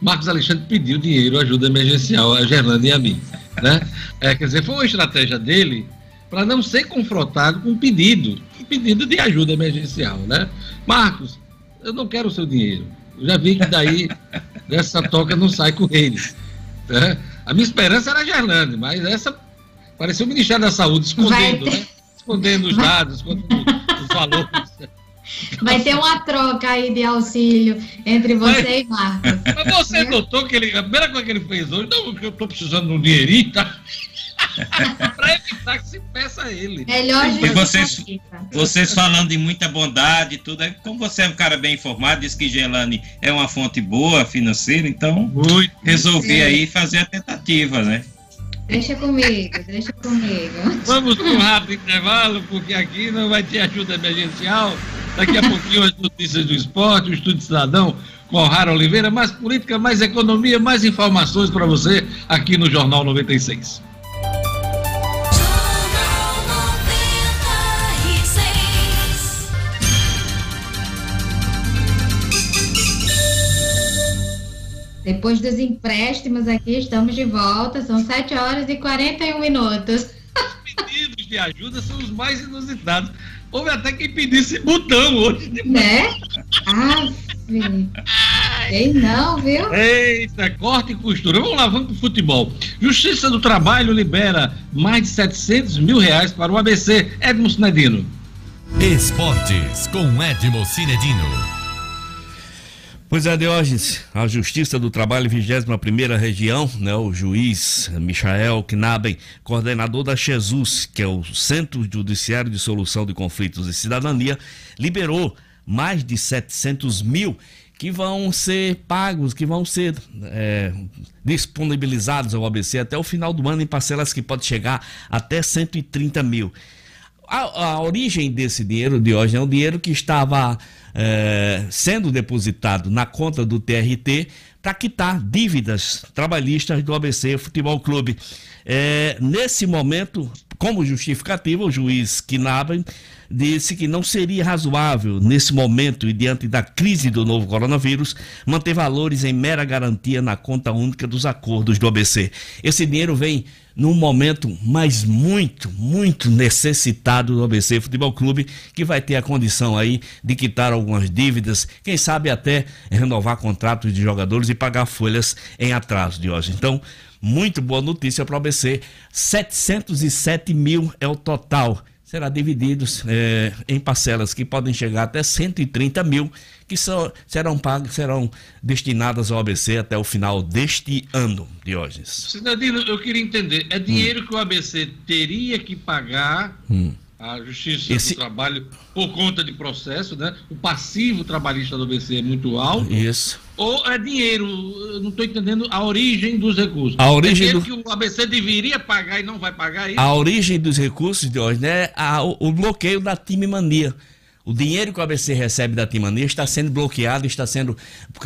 Marcos Alexandre pediu dinheiro, ajuda emergencial a Gerlanda e a mim. Né? É, quer dizer, foi uma estratégia dele para não ser confrontado com um pedido, um pedido de ajuda emergencial. Né? Marcos, eu não quero o seu dinheiro. Eu já vi que daí dessa toca não sai com ele. Né? A minha esperança era a Gerlande, mas essa pareceu o Ministério da Saúde escondendo, né? escondendo os dados, escondendo os valores. Vai ter uma troca aí de auxílio entre você mas, e Marcos. Mas você notou que ele, a primeira coisa que ele fez hoje, não, porque eu estou precisando de um dinheirinho, tá? para evitar que se peça a ele. Melhor e vocês, vocês falando de muita bondade e tudo, é como você é um cara bem informado, diz que Gelane é uma fonte boa financeira, então Muito resolvi aí fazer a tentativa, né? Deixa comigo, deixa comigo. Vamos para um rápido intervalo, porque aqui não vai ter ajuda emergencial. Daqui a pouquinho as notícias do esporte, o Estúdio Cidadão com Rara Oliveira, mais política, mais economia, mais informações para você aqui no Jornal 96. Depois dos empréstimos aqui, estamos de volta. São 7 horas e 41 minutos. Os pedidos de ajuda são os mais inusitados. Houve até quem pedisse botão hoje. De né? Ah, Ei, não, viu? Eita, corte e costura. Vamos lá, vamos pro futebol. Justiça do Trabalho libera mais de 700 mil reais para o ABC. Edmo Cinedino. Esportes com Edmo Cinedino. Pois é, Diógenes, a Justiça do Trabalho, 21 Região, né, o juiz Michael Knaben, coordenador da Jesus, que é o Centro Judiciário de Solução de Conflitos e Cidadania, liberou mais de 700 mil que vão ser pagos, que vão ser é, disponibilizados ao ABC até o final do ano em parcelas que pode chegar até 130 mil. A, a origem desse dinheiro, Diógenes, é um dinheiro que estava é, sendo depositado na conta do TRT para quitar dívidas trabalhistas do ABC Futebol Clube. É, nesse momento, como justificativa, o juiz Knaben disse que não seria razoável, nesse momento e diante da crise do novo coronavírus, manter valores em mera garantia na conta única dos acordos do ABC. Esse dinheiro vem num momento, mas muito, muito necessitado do ABC Futebol Clube, que vai ter a condição aí de quitar algumas dívidas, quem sabe até renovar contratos de jogadores e pagar folhas em atraso de hoje. Então, muito boa notícia para o ABC. 707 mil é o total será dividido é, em parcelas que podem chegar até 130 mil, que são, serão pagas, serão destinadas ao ABC até o final deste ano, Diógenes. Cidadino, eu queria entender, é dinheiro hum. que o ABC teria que pagar hum. à Justiça Esse... do Trabalho por conta de processo, né? O passivo trabalhista do ABC é muito alto. Isso. Ou é dinheiro, eu não estou entendendo a origem dos recursos. A origem é do... que o ABC deveria pagar e não vai pagar isso? A origem dos recursos, de hoje, né? A, o, o, bloqueio da time mania. O dinheiro que o ABC recebe da Timania está sendo bloqueado, está sendo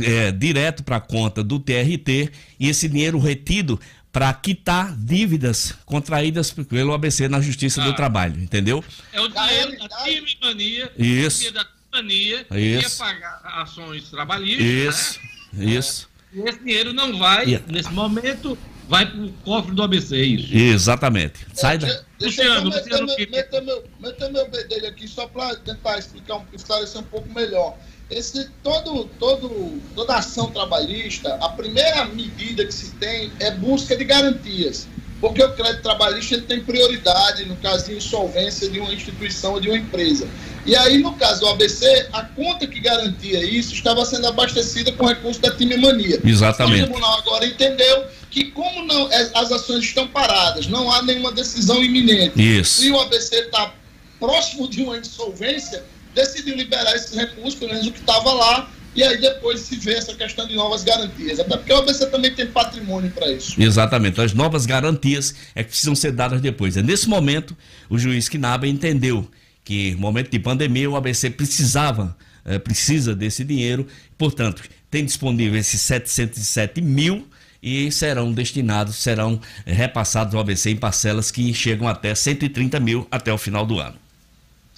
é, direto para a conta do TRT e esse dinheiro retido para quitar dívidas contraídas pelo ABC na Justiça ah. do Trabalho, entendeu? É o dinheiro da time mania. Isso. Da mania ia pagar ações trabalhistas. Isso, né? isso. É, e esse dinheiro não vai, yeah. nesse momento, vai para o cofre do ABC, é isso. Exatamente. Sai da. Deixa Luciano, eu meter, meu, meter meu bedelho aqui só para tentar explicar, um, esclarecer um pouco melhor. Esse, todo, todo, toda ação trabalhista, a primeira medida que se tem é busca de garantias porque o crédito trabalhista ele tem prioridade no caso de insolvência de uma instituição ou de uma empresa. E aí, no caso do ABC, a conta que garantia isso estava sendo abastecida com recurso da Time Mania. Exatamente. O tribunal agora entendeu que, como não, as ações estão paradas, não há nenhuma decisão iminente, isso. e o ABC está próximo de uma insolvência, decidiu liberar esses recursos, pelo menos o que estava lá, e aí depois se vê essa questão de novas garantias. Até porque o ABC também tem patrimônio para isso. Exatamente. As novas garantias é que precisam ser dadas depois. É nesse momento, o juiz Quinaba entendeu que, no momento de pandemia, o ABC precisava, é, precisa desse dinheiro, portanto, tem disponível esses 707 mil e serão destinados, serão repassados ao ABC em parcelas que chegam até 130 mil até o final do ano.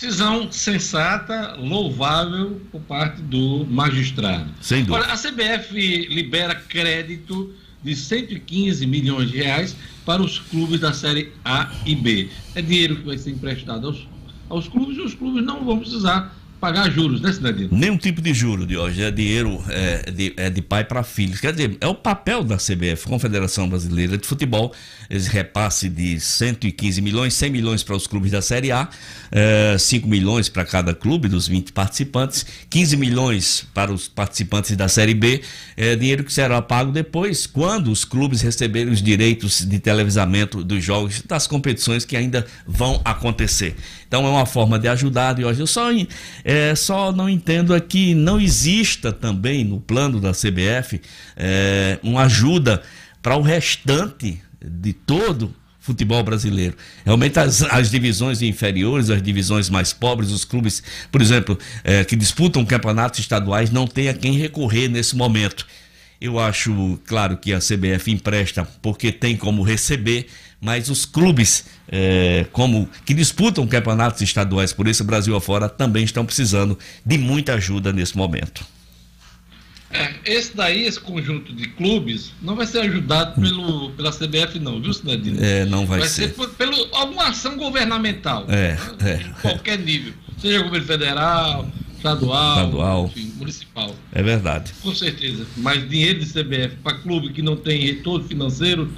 Decisão sensata, louvável por parte do magistrado. Sem dúvida. Olha, a CBF libera crédito de 115 milhões de reais para os clubes da Série A e B. É dinheiro que vai ser emprestado aos, aos clubes e os clubes não vão precisar pagar juros, né, Cidadino? Nenhum tipo de juro hoje, é dinheiro é, de, é de pai para filho. Quer dizer, é o papel da CBF, Confederação Brasileira de Futebol, esse repasse de 115 milhões, 100 milhões para os clubes da Série A, é, 5 milhões para cada clube dos 20 participantes, 15 milhões para os participantes da Série B, é dinheiro que será pago depois, quando os clubes receberem os direitos de televisamento dos jogos, das competições que ainda vão acontecer. Então é uma forma de ajudar, hoje eu só é, é, só não entendo é que não exista também no plano da CBF é, uma ajuda para o restante de todo futebol brasileiro. Realmente as, as, divisões inferiores, as divisões mais pobres, os clubes, por exemplo, é, que disputam campeonatos estaduais, não tem a quem recorrer nesse momento. Eu acho, claro, que a CBF empresta porque tem como receber, mas os clubes é, como que disputam campeonatos estaduais por esse Brasil afora também estão precisando de muita ajuda nesse momento. É, esse daí, esse conjunto de clubes, não vai ser ajudado pelo, pela CBF, não, viu, Cidadino? É, não vai, vai ser. ser por, pelo alguma ação governamental. É, né? é. qualquer nível. Seja governo federal, estadual, estadual. Enfim, municipal. É verdade. Com certeza. Mas dinheiro de CBF para clube que não tem retorno financeiro.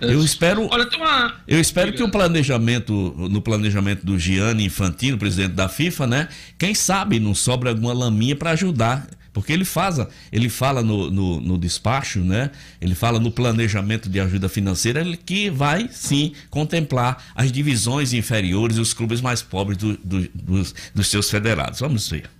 Eu espero, Olha, tem uma... eu espero que o planejamento, no planejamento do Gianni Infantino, presidente da FIFA, né? Quem sabe não sobra alguma laminha para ajudar porque ele faz, ele fala no, no, no, despacho, né? Ele fala no planejamento de ajuda financeira que vai sim contemplar as divisões inferiores e os clubes mais pobres do, do, dos, dos seus federados. Vamos ver.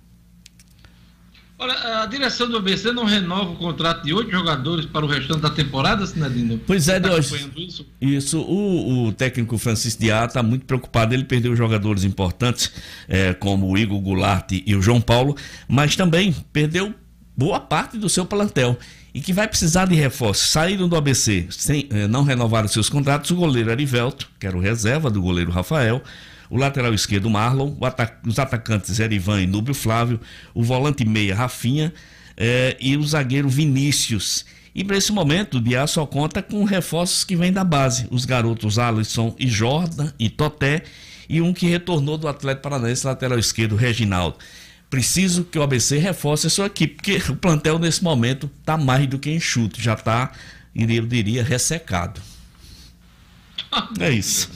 Olha, a direção do ABC não renova o contrato de oito jogadores para o restante da temporada, Sinadino? Pois é, tá hoje. Isso, isso o, o, técnico Francisco Diá está muito preocupado. Ele perdeu jogadores importantes, é, como o Igor Goulart e o João Paulo, mas também perdeu boa parte do seu plantel e que vai precisar de reforço. Saíram do ABC sem é, não renovaram seus contratos o goleiro Arivelto, que era o reserva do goleiro Rafael o lateral esquerdo Marlon, os atacantes Erivan e Núbio Flávio, o volante meia Rafinha eh, e o zagueiro Vinícius. E para esse momento, o Diá só conta com reforços que vêm da base. Os garotos Alisson e Jordan e Toté e um que retornou do Atlético Paranaense, lateral esquerdo Reginaldo. Preciso que o ABC reforce a sua equipe, porque o plantel nesse momento está mais do que enxuto, já está, eu diria, ressecado. É isso.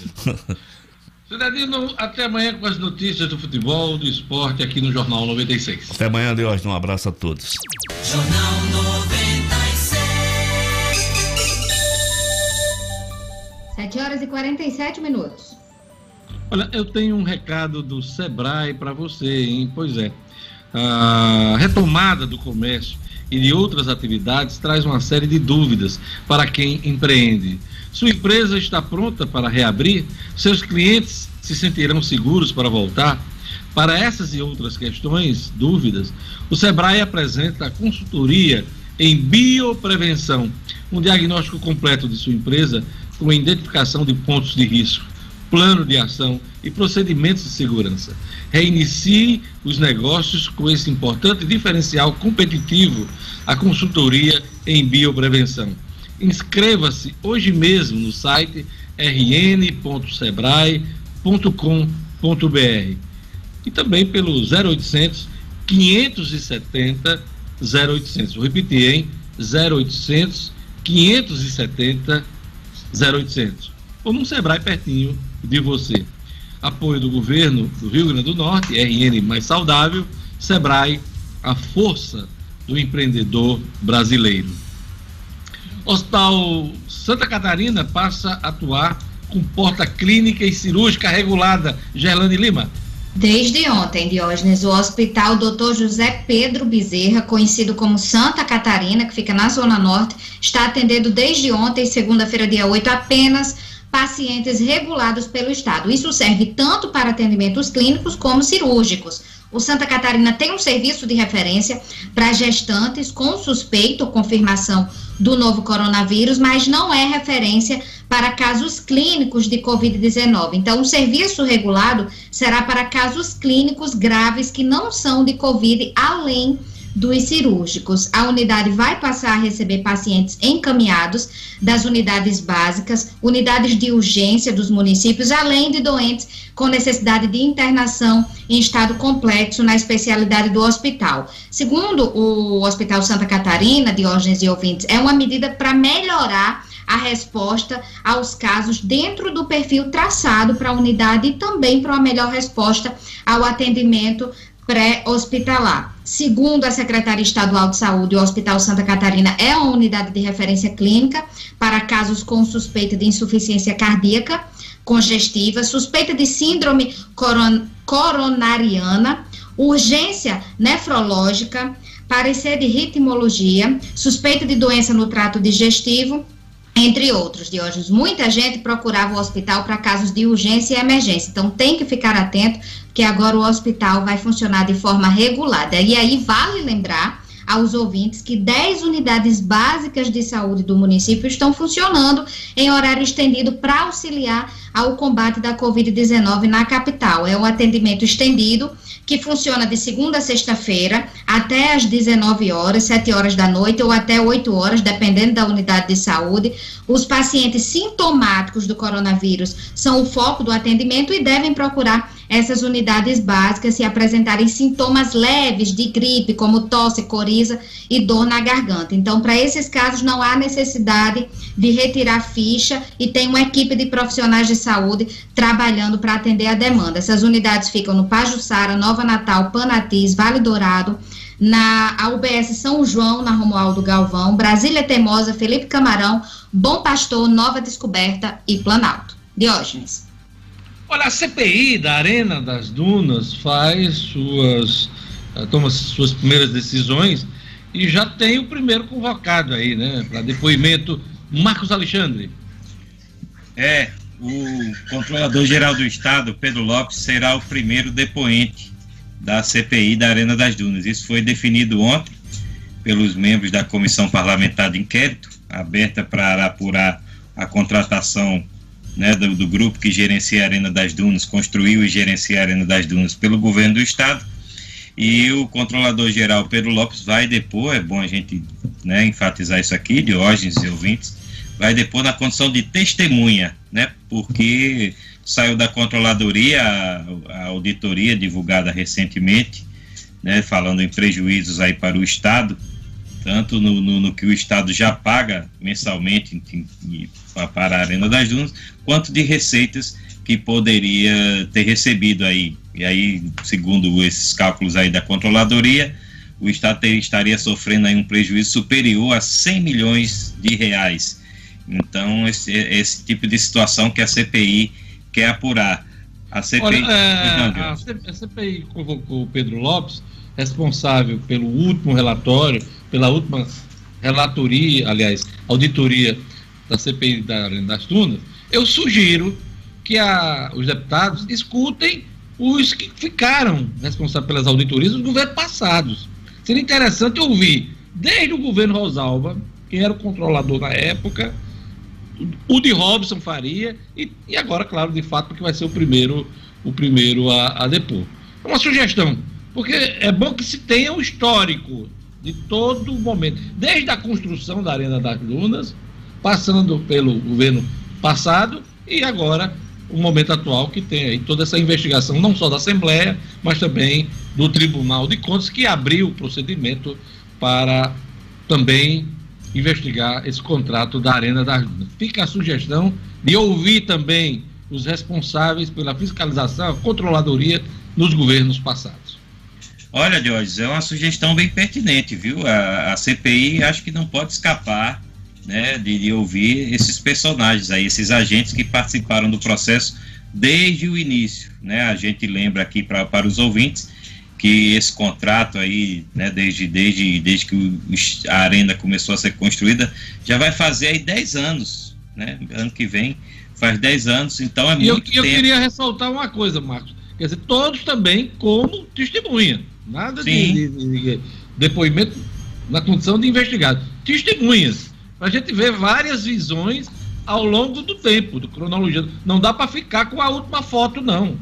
Cidadino, até amanhã com as notícias do futebol, do esporte aqui no Jornal 96. Até amanhã, Deus. Um abraço a todos. Jornal 96. 7 horas e 47 minutos. Olha, eu tenho um recado do Sebrae para você, hein? Pois é. A retomada do comércio e de outras atividades traz uma série de dúvidas para quem empreende. Sua empresa está pronta para reabrir? Seus clientes se sentirão seguros para voltar? Para essas e outras questões, dúvidas, o Sebrae apresenta a consultoria em bioprevenção, um diagnóstico completo de sua empresa com identificação de pontos de risco, plano de ação e procedimentos de segurança. Reinicie os negócios com esse importante diferencial competitivo, a consultoria em bioprevenção. Inscreva-se hoje mesmo no site rn.sebrae.com.br e também pelo 0800 570 0800. Vou repetir, hein? 0800 570 0800. Ou num Sebrae pertinho de você. Apoio do governo do Rio Grande do Norte, RN Mais Saudável, Sebrae, a força do empreendedor brasileiro. Hospital Santa Catarina passa a atuar com porta clínica e cirúrgica regulada. Gerlane Lima. Desde ontem, Diógenes, o Hospital Dr. José Pedro Bezerra, conhecido como Santa Catarina, que fica na Zona Norte, está atendendo desde ontem, segunda-feira, dia 8, apenas pacientes regulados pelo Estado. Isso serve tanto para atendimentos clínicos como cirúrgicos. O Santa Catarina tem um serviço de referência para gestantes com suspeito ou confirmação do novo coronavírus, mas não é referência para casos clínicos de Covid-19. Então, o serviço regulado será para casos clínicos graves que não são de Covid, além dos cirúrgicos. A unidade vai passar a receber pacientes encaminhados das unidades básicas, unidades de urgência dos municípios, além de doentes com necessidade de internação em estado complexo na especialidade do hospital. Segundo o Hospital Santa Catarina, Diógenes e ouvintes, é uma medida para melhorar a resposta aos casos dentro do perfil traçado para a unidade e também para uma melhor resposta ao atendimento pré-hospitalar. Segundo a Secretaria Estadual de Saúde, o Hospital Santa Catarina é uma unidade de referência clínica para casos com suspeita de insuficiência cardíaca congestiva, suspeita de síndrome coron coronariana, urgência nefrológica, parecer de ritmologia, suspeita de doença no trato digestivo, entre outros, Diógenes. Muita gente procurava o hospital para casos de urgência e emergência. Então, tem que ficar atento, que agora o hospital vai funcionar de forma regulada. E aí, vale lembrar aos ouvintes que 10 unidades básicas de saúde do município estão funcionando em horário estendido para auxiliar ao combate da Covid-19 na capital. É um atendimento estendido que funciona de segunda a sexta-feira até às 19 horas, 7 horas da noite ou até 8 horas, dependendo da unidade de saúde. Os pacientes sintomáticos do coronavírus são o foco do atendimento e devem procurar essas unidades básicas se apresentarem sintomas leves de gripe, como tosse, coriza e dor na garganta. Então, para esses casos, não há necessidade de retirar ficha e tem uma equipe de profissionais de saúde trabalhando para atender a demanda. Essas unidades ficam no Pajuçara, Nova Natal, Panatis, Vale Dourado, na UBS São João, na Romualdo Galvão, Brasília Temosa, Felipe Camarão, Bom Pastor, Nova Descoberta e Planalto. Diógenes. Olha, a CPI da Arena das Dunas faz suas. Eh, toma suas primeiras decisões e já tem o primeiro convocado aí, né? Para depoimento, Marcos Alexandre. É, o Controlador-Geral do Estado, Pedro Lopes, será o primeiro depoente da CPI da Arena das Dunas. Isso foi definido ontem pelos membros da Comissão Parlamentar de Inquérito, aberta para apurar a contratação né, do, do, grupo que gerencia a Arena das Dunas, construiu e gerencia a Arena das Dunas pelo governo do estado. E o controlador-geral Pedro Lopes vai depor, é bom a gente né, enfatizar isso aqui, Diógenes e ouvintes, vai depor na condição de testemunha, né, porque saiu da controladoria a, a auditoria divulgada recentemente, né, falando em prejuízos aí para o Estado, tanto no, no, no que o Estado já paga mensalmente para a Arena das Dunas, quanto de receitas que poderia ter recebido aí. E aí, segundo esses cálculos aí da controladoria, o Estado ter, estaria sofrendo aí um prejuízo superior a 100 milhões de reais. Então, esse, esse tipo de situação que a CPI quer apurar. A CPI, Olha, é, a CPI convocou o Pedro Lopes, responsável pelo último relatório, pela última relatoria, aliás, auditoria da CPI da, das Tunas. Eu sugiro que a, os deputados escutem os que ficaram responsáveis pelas auditorias dos governos passados. Seria interessante ouvir, desde o governo Rosalba, que era o controlador na época, o de Robson Faria, e, e agora, claro, de fato, que vai ser o primeiro, o primeiro a, a depor. É uma sugestão, porque é bom que se tenha um histórico de todo momento, desde a construção da Arena das Lunas, passando pelo governo passado e agora o momento atual que tem aí toda essa investigação, não só da Assembleia, mas também do Tribunal de Contas, que abriu o procedimento para também investigar esse contrato da Arena das Dunas. Fica a sugestão de ouvir também os responsáveis pela fiscalização, controladoria nos governos passados. Olha, Jorge, é uma sugestão bem pertinente, viu? A, a CPI acho que não pode escapar né, de, de, ouvir esses personagens aí, esses agentes que participaram do processo desde o início, né? A gente lembra aqui pra, para os ouvintes que esse contrato aí, né, desde, desde, desde que o, a arena começou a ser construída, já vai fazer aí 10 anos, né? Ano que vem faz 10 anos, então é e muito eu, eu queria ressaltar uma coisa, Marcos, quer dizer, todos também como testemunha, nada de, de, de, depoimento na condição de investigado, testemunhas, para a gente ver várias visões ao longo do tempo, do cronologia. Não dá para ficar com a última foto, não.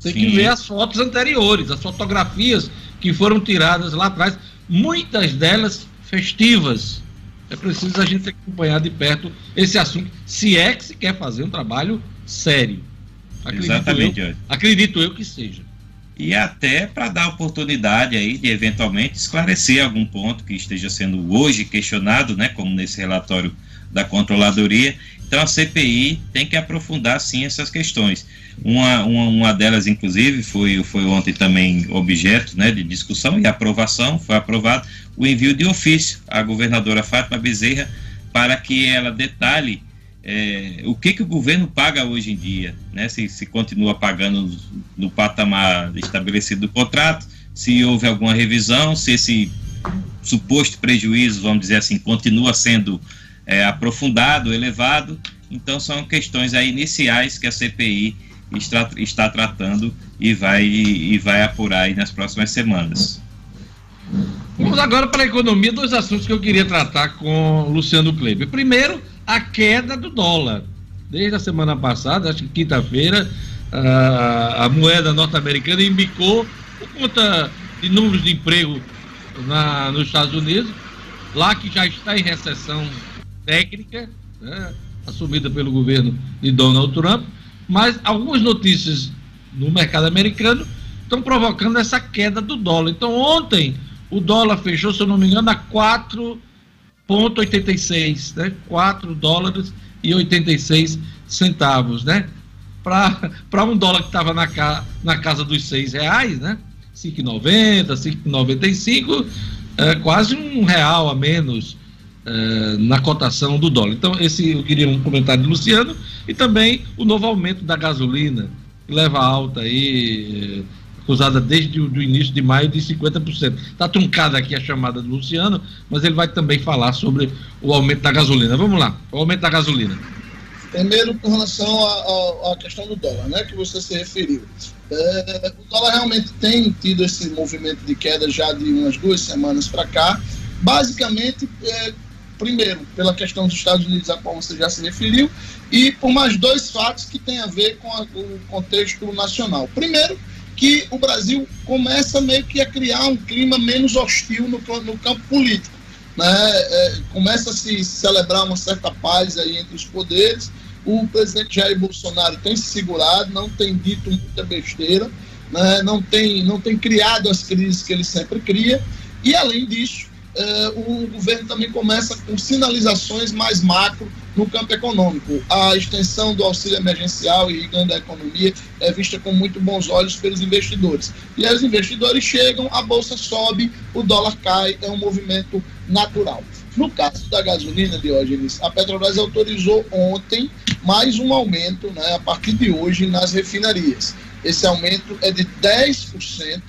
Tem Sim. que ver as fotos anteriores, as fotografias que foram tiradas lá atrás, muitas delas festivas. É preciso a gente acompanhar de perto esse assunto, se é que se quer fazer um trabalho sério. Acredito Exatamente. Eu, acredito eu que seja e até para dar oportunidade aí de eventualmente esclarecer algum ponto que esteja sendo hoje questionado, né, como nesse relatório da controladoria. Então a CPI tem que aprofundar sim essas questões. Uma, uma, uma delas, inclusive, foi, foi ontem também objeto né, de discussão e aprovação, foi aprovado o envio de ofício à governadora Fátima Bezerra para que ela detalhe é, o que, que o governo paga hoje em dia, né? se, se continua pagando no patamar estabelecido do contrato, se houve alguma revisão, se esse suposto prejuízo, vamos dizer assim, continua sendo é, aprofundado, elevado. Então, são questões aí iniciais que a CPI está, está tratando e vai, e vai apurar aí nas próximas semanas. Vamos agora para a economia, dois assuntos que eu queria tratar com Luciano Kleber. Primeiro, a queda do dólar. Desde a semana passada, acho que quinta-feira, a, a moeda norte-americana embicou por conta de números de emprego na, nos Estados Unidos, lá que já está em recessão técnica, né, assumida pelo governo de Donald Trump, mas algumas notícias no mercado americano estão provocando essa queda do dólar. Então, ontem, o dólar fechou, se eu não me engano, a 4 4,86, né? 4 dólares e 86 centavos, né? Para um dólar que estava na, ca, na casa dos 6 reais, né? 5,90, 5,95, é, quase um real a menos é, na cotação do dólar. Então, esse eu queria um comentário de Luciano e também o novo aumento da gasolina, que leva alta aí. Acusada desde o início de maio de 50%. Está truncada aqui a chamada do Luciano, mas ele vai também falar sobre o aumento da gasolina. Vamos lá, o aumento da gasolina. Primeiro, com relação à questão do dólar, né, que você se referiu. É, o dólar realmente tem tido esse movimento de queda já de umas duas semanas para cá. Basicamente, é, primeiro, pela questão dos Estados Unidos, a qual você já se referiu, e por mais dois fatos que têm a ver com a, o contexto nacional. Primeiro, que o Brasil começa meio que a criar um clima menos hostil no, no campo político. Né? É, começa a se celebrar uma certa paz aí entre os poderes. O presidente Jair Bolsonaro tem se segurado, não tem dito muita besteira, né? não, tem, não tem criado as crises que ele sempre cria. E, além disso, eh, o governo também começa com sinalizações mais macro no campo econômico. A extensão do auxílio emergencial irrigando a economia é vista com muito bons olhos pelos investidores. E aí os investidores chegam, a bolsa sobe, o dólar cai, é um movimento natural. No caso da gasolina, Diógenes, a Petrobras autorizou ontem mais um aumento né, a partir de hoje nas refinarias. Esse aumento é de 10%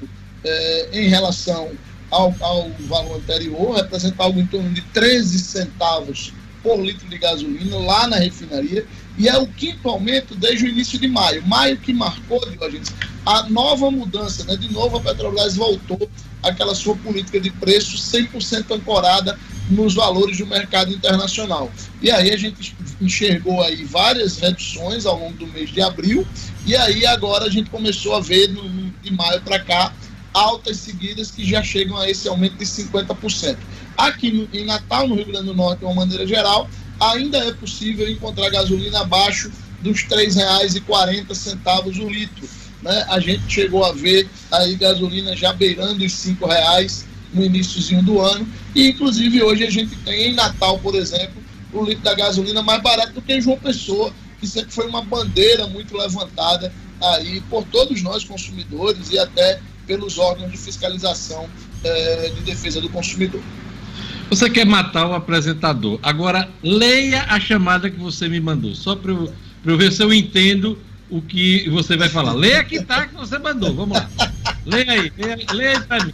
eh, em relação ao, ao valor anterior, representa algo em torno de 13 centavos por litro de gasolina lá na refinaria, e é o quinto aumento desde o início de maio. Maio que marcou, Diógenes, a nova mudança, né? De novo a Petrobras voltou àquela sua política de preço 100% ancorada nos valores do mercado internacional. E aí a gente enxergou aí várias reduções ao longo do mês de abril, e aí agora a gente começou a ver no, de maio para cá altas seguidas que já chegam a esse aumento de 50%. Aqui em Natal, no Rio Grande do Norte, de uma maneira geral, ainda é possível encontrar gasolina abaixo dos R$ 3,40 o litro. Né? A gente chegou a ver aí gasolina já beirando os R$ reais no iníciozinho do ano. E, inclusive, hoje a gente tem em Natal, por exemplo, o litro da gasolina mais barato do que em João Pessoa, que sempre foi uma bandeira muito levantada aí por todos nós consumidores e até pelos órgãos de fiscalização eh, de defesa do consumidor. Você quer matar o apresentador. Agora, leia a chamada que você me mandou, só para eu, eu ver se eu entendo o que você vai falar. Leia que tá que você mandou. Vamos lá. Leia aí, leia, leia aí para mim.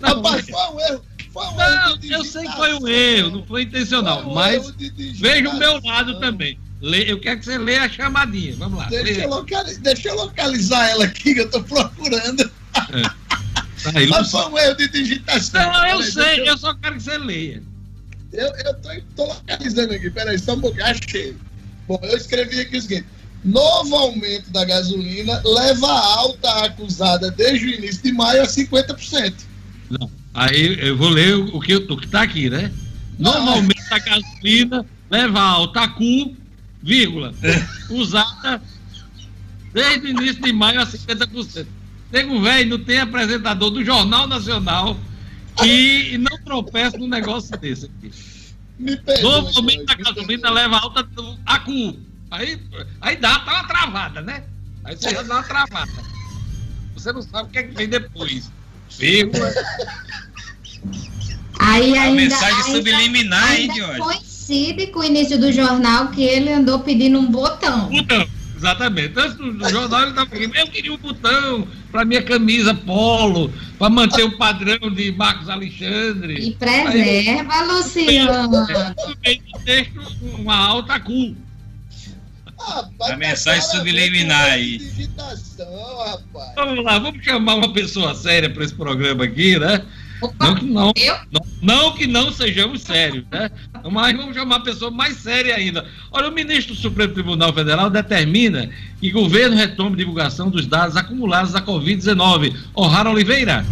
Não, Rapaz, foi um erro. Foi um não, erro eu sei que foi um erro, não foi intencional, foi um mas veja o meu lado também. Eu quero que você leia a chamadinha. Vamos lá. Deixa, eu, localizar, deixa eu localizar ela aqui, que eu estou procurando. É. Tá aí, Mas um erro de digitação. Não, eu sei, eu... eu... só quero que você leia. Eu, estou localizando aqui, peraí, só um pouquinho, achei. Bom, eu escrevi aqui o seguinte: novo aumento da gasolina leva a alta acusada desde o início de maio a 50%. Não, aí eu vou ler o que está aqui, né? Novo aumento da gasolina leva a alta a cu vírgula, é. usada desde o início de maio a 50%. Nego velho não tem apresentador do Jornal Nacional e, não tropeça num negócio desse aqui. Me perdoe, Normalmente a gasolina leva alta a cu. Aí, aí dá, tá uma travada, né? Aí você já dá uma travada. Você não sabe o que, é que vem depois. Vírgula. Aí ainda, a mensagem ainda, subliminar, hein, Diogo? Coincide com o início do jornal que ele andou pedindo um botão. Botão, exatamente. Antes do jornal ele estava pedindo, eu queria um botão para minha camisa polo, para manter o padrão de Marcos Alexandre. E preserva, Aí, Luciano. texto uma alta cu. a mensagem subliminar aí. Vamos lá, vamos chamar uma pessoa séria para esse programa aqui, né? Opa, não, que não, não, não, que não sejamos sérios, né? Mas vamos chamar uma pessoa mais séria ainda. Olha, o ministro do Supremo Tribunal Federal determina que o governo retome divulgação dos dados acumulados da Covid-19. O'Hara Oliveira.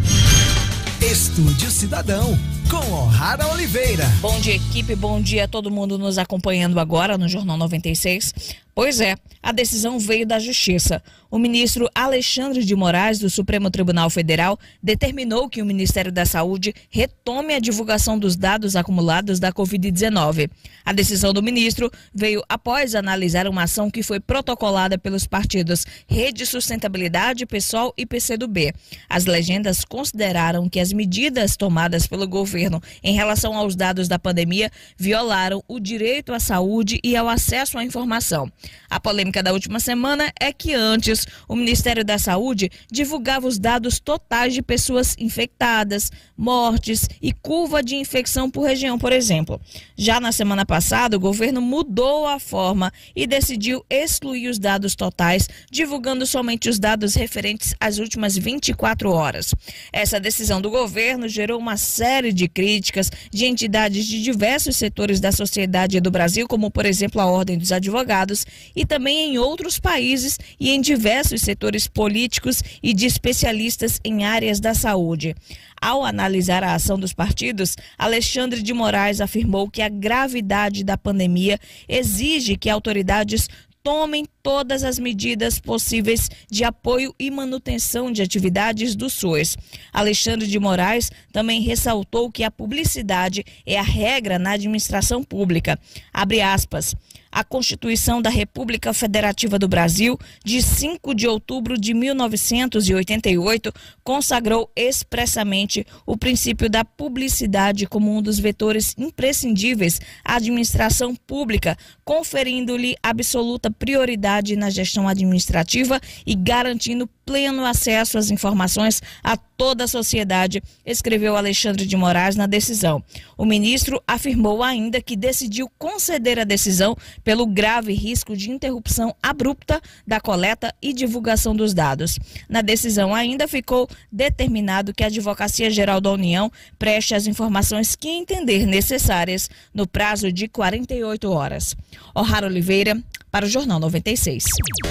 Estúdio Cidadão, com O'Hara Oliveira. Bom dia, equipe. Bom dia a todo mundo nos acompanhando agora no Jornal 96. Pois é, a decisão veio da Justiça. O ministro Alexandre de Moraes, do Supremo Tribunal Federal, determinou que o Ministério da Saúde retome a divulgação dos dados acumulados da Covid-19. A decisão do ministro veio após analisar uma ação que foi protocolada pelos partidos Rede Sustentabilidade, PSOL e PCdoB. As legendas consideraram que as medidas tomadas pelo governo em relação aos dados da pandemia violaram o direito à saúde e ao acesso à informação. A polêmica da última semana é que antes o Ministério da Saúde divulgava os dados totais de pessoas infectadas, mortes e curva de infecção por região, por exemplo. Já na semana passada, o governo mudou a forma e decidiu excluir os dados totais, divulgando somente os dados referentes às últimas 24 horas. Essa decisão do governo gerou uma série de críticas de entidades de diversos setores da sociedade do Brasil, como por exemplo a Ordem dos Advogados, e também em outros países e em diversos setores políticos e de especialistas em áreas da saúde. Ao analisar a ação dos partidos, Alexandre de Moraes afirmou que a gravidade da pandemia exige que autoridades tomem todas as medidas possíveis de apoio e manutenção de atividades do SUS. Alexandre de Moraes também ressaltou que a publicidade é a regra na administração pública. Abre aspas. A Constituição da República Federativa do Brasil, de 5 de outubro de 1988, consagrou expressamente o princípio da publicidade como um dos vetores imprescindíveis à administração pública, conferindo-lhe absoluta prioridade na gestão administrativa e garantindo pleno acesso às informações a toda a sociedade, escreveu Alexandre de Moraes na decisão. O ministro afirmou ainda que decidiu conceder a decisão pelo grave risco de interrupção abrupta da coleta e divulgação dos dados. Na decisão ainda ficou determinado que a Advocacia Geral da União preste as informações que entender necessárias no prazo de 48 horas. O'Hara Oliveira, para o Jornal 96.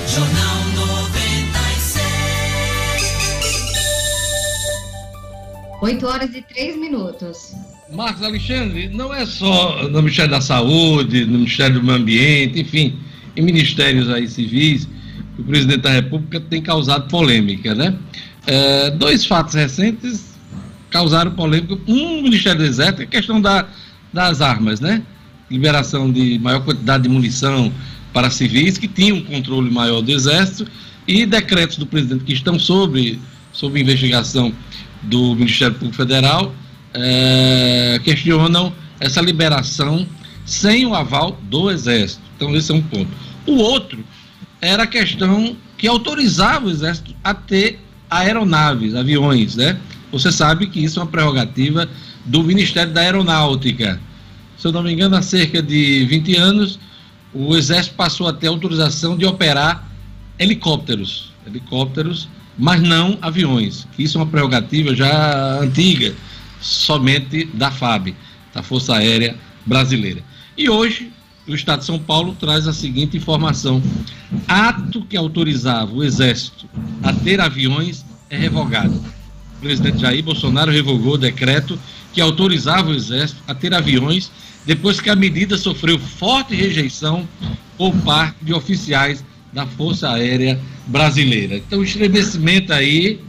Jornal 8 horas e 3 minutos. Marcos Alexandre, não é só no Ministério da Saúde, no Ministério do Meio Ambiente, enfim, em ministérios aí civis, que o presidente da República tem causado polêmica, né? É, dois fatos recentes causaram polêmica. Um, Ministério do Exército, a questão da, das armas, né? Liberação de maior quantidade de munição para civis que tinham um controle maior do Exército e decretos do presidente que estão sobre, sobre investigação do Ministério Público Federal é, questionam essa liberação sem o aval do Exército. Então, esse é um ponto. O outro era a questão que autorizava o Exército a ter aeronaves, aviões, né? Você sabe que isso é uma prerrogativa do Ministério da Aeronáutica. Se eu não me engano, há cerca de 20 anos, o Exército passou a ter autorização de operar helicópteros. Helicópteros mas não aviões. Isso é uma prerrogativa já antiga, somente da FAB, da Força Aérea Brasileira. E hoje, o Estado de São Paulo traz a seguinte informação: ato que autorizava o Exército a ter aviões é revogado. O presidente Jair Bolsonaro revogou o decreto que autorizava o Exército a ter aviões depois que a medida sofreu forte rejeição por parte de oficiais da Força Aérea Brasileira. Então, estremecimento aí,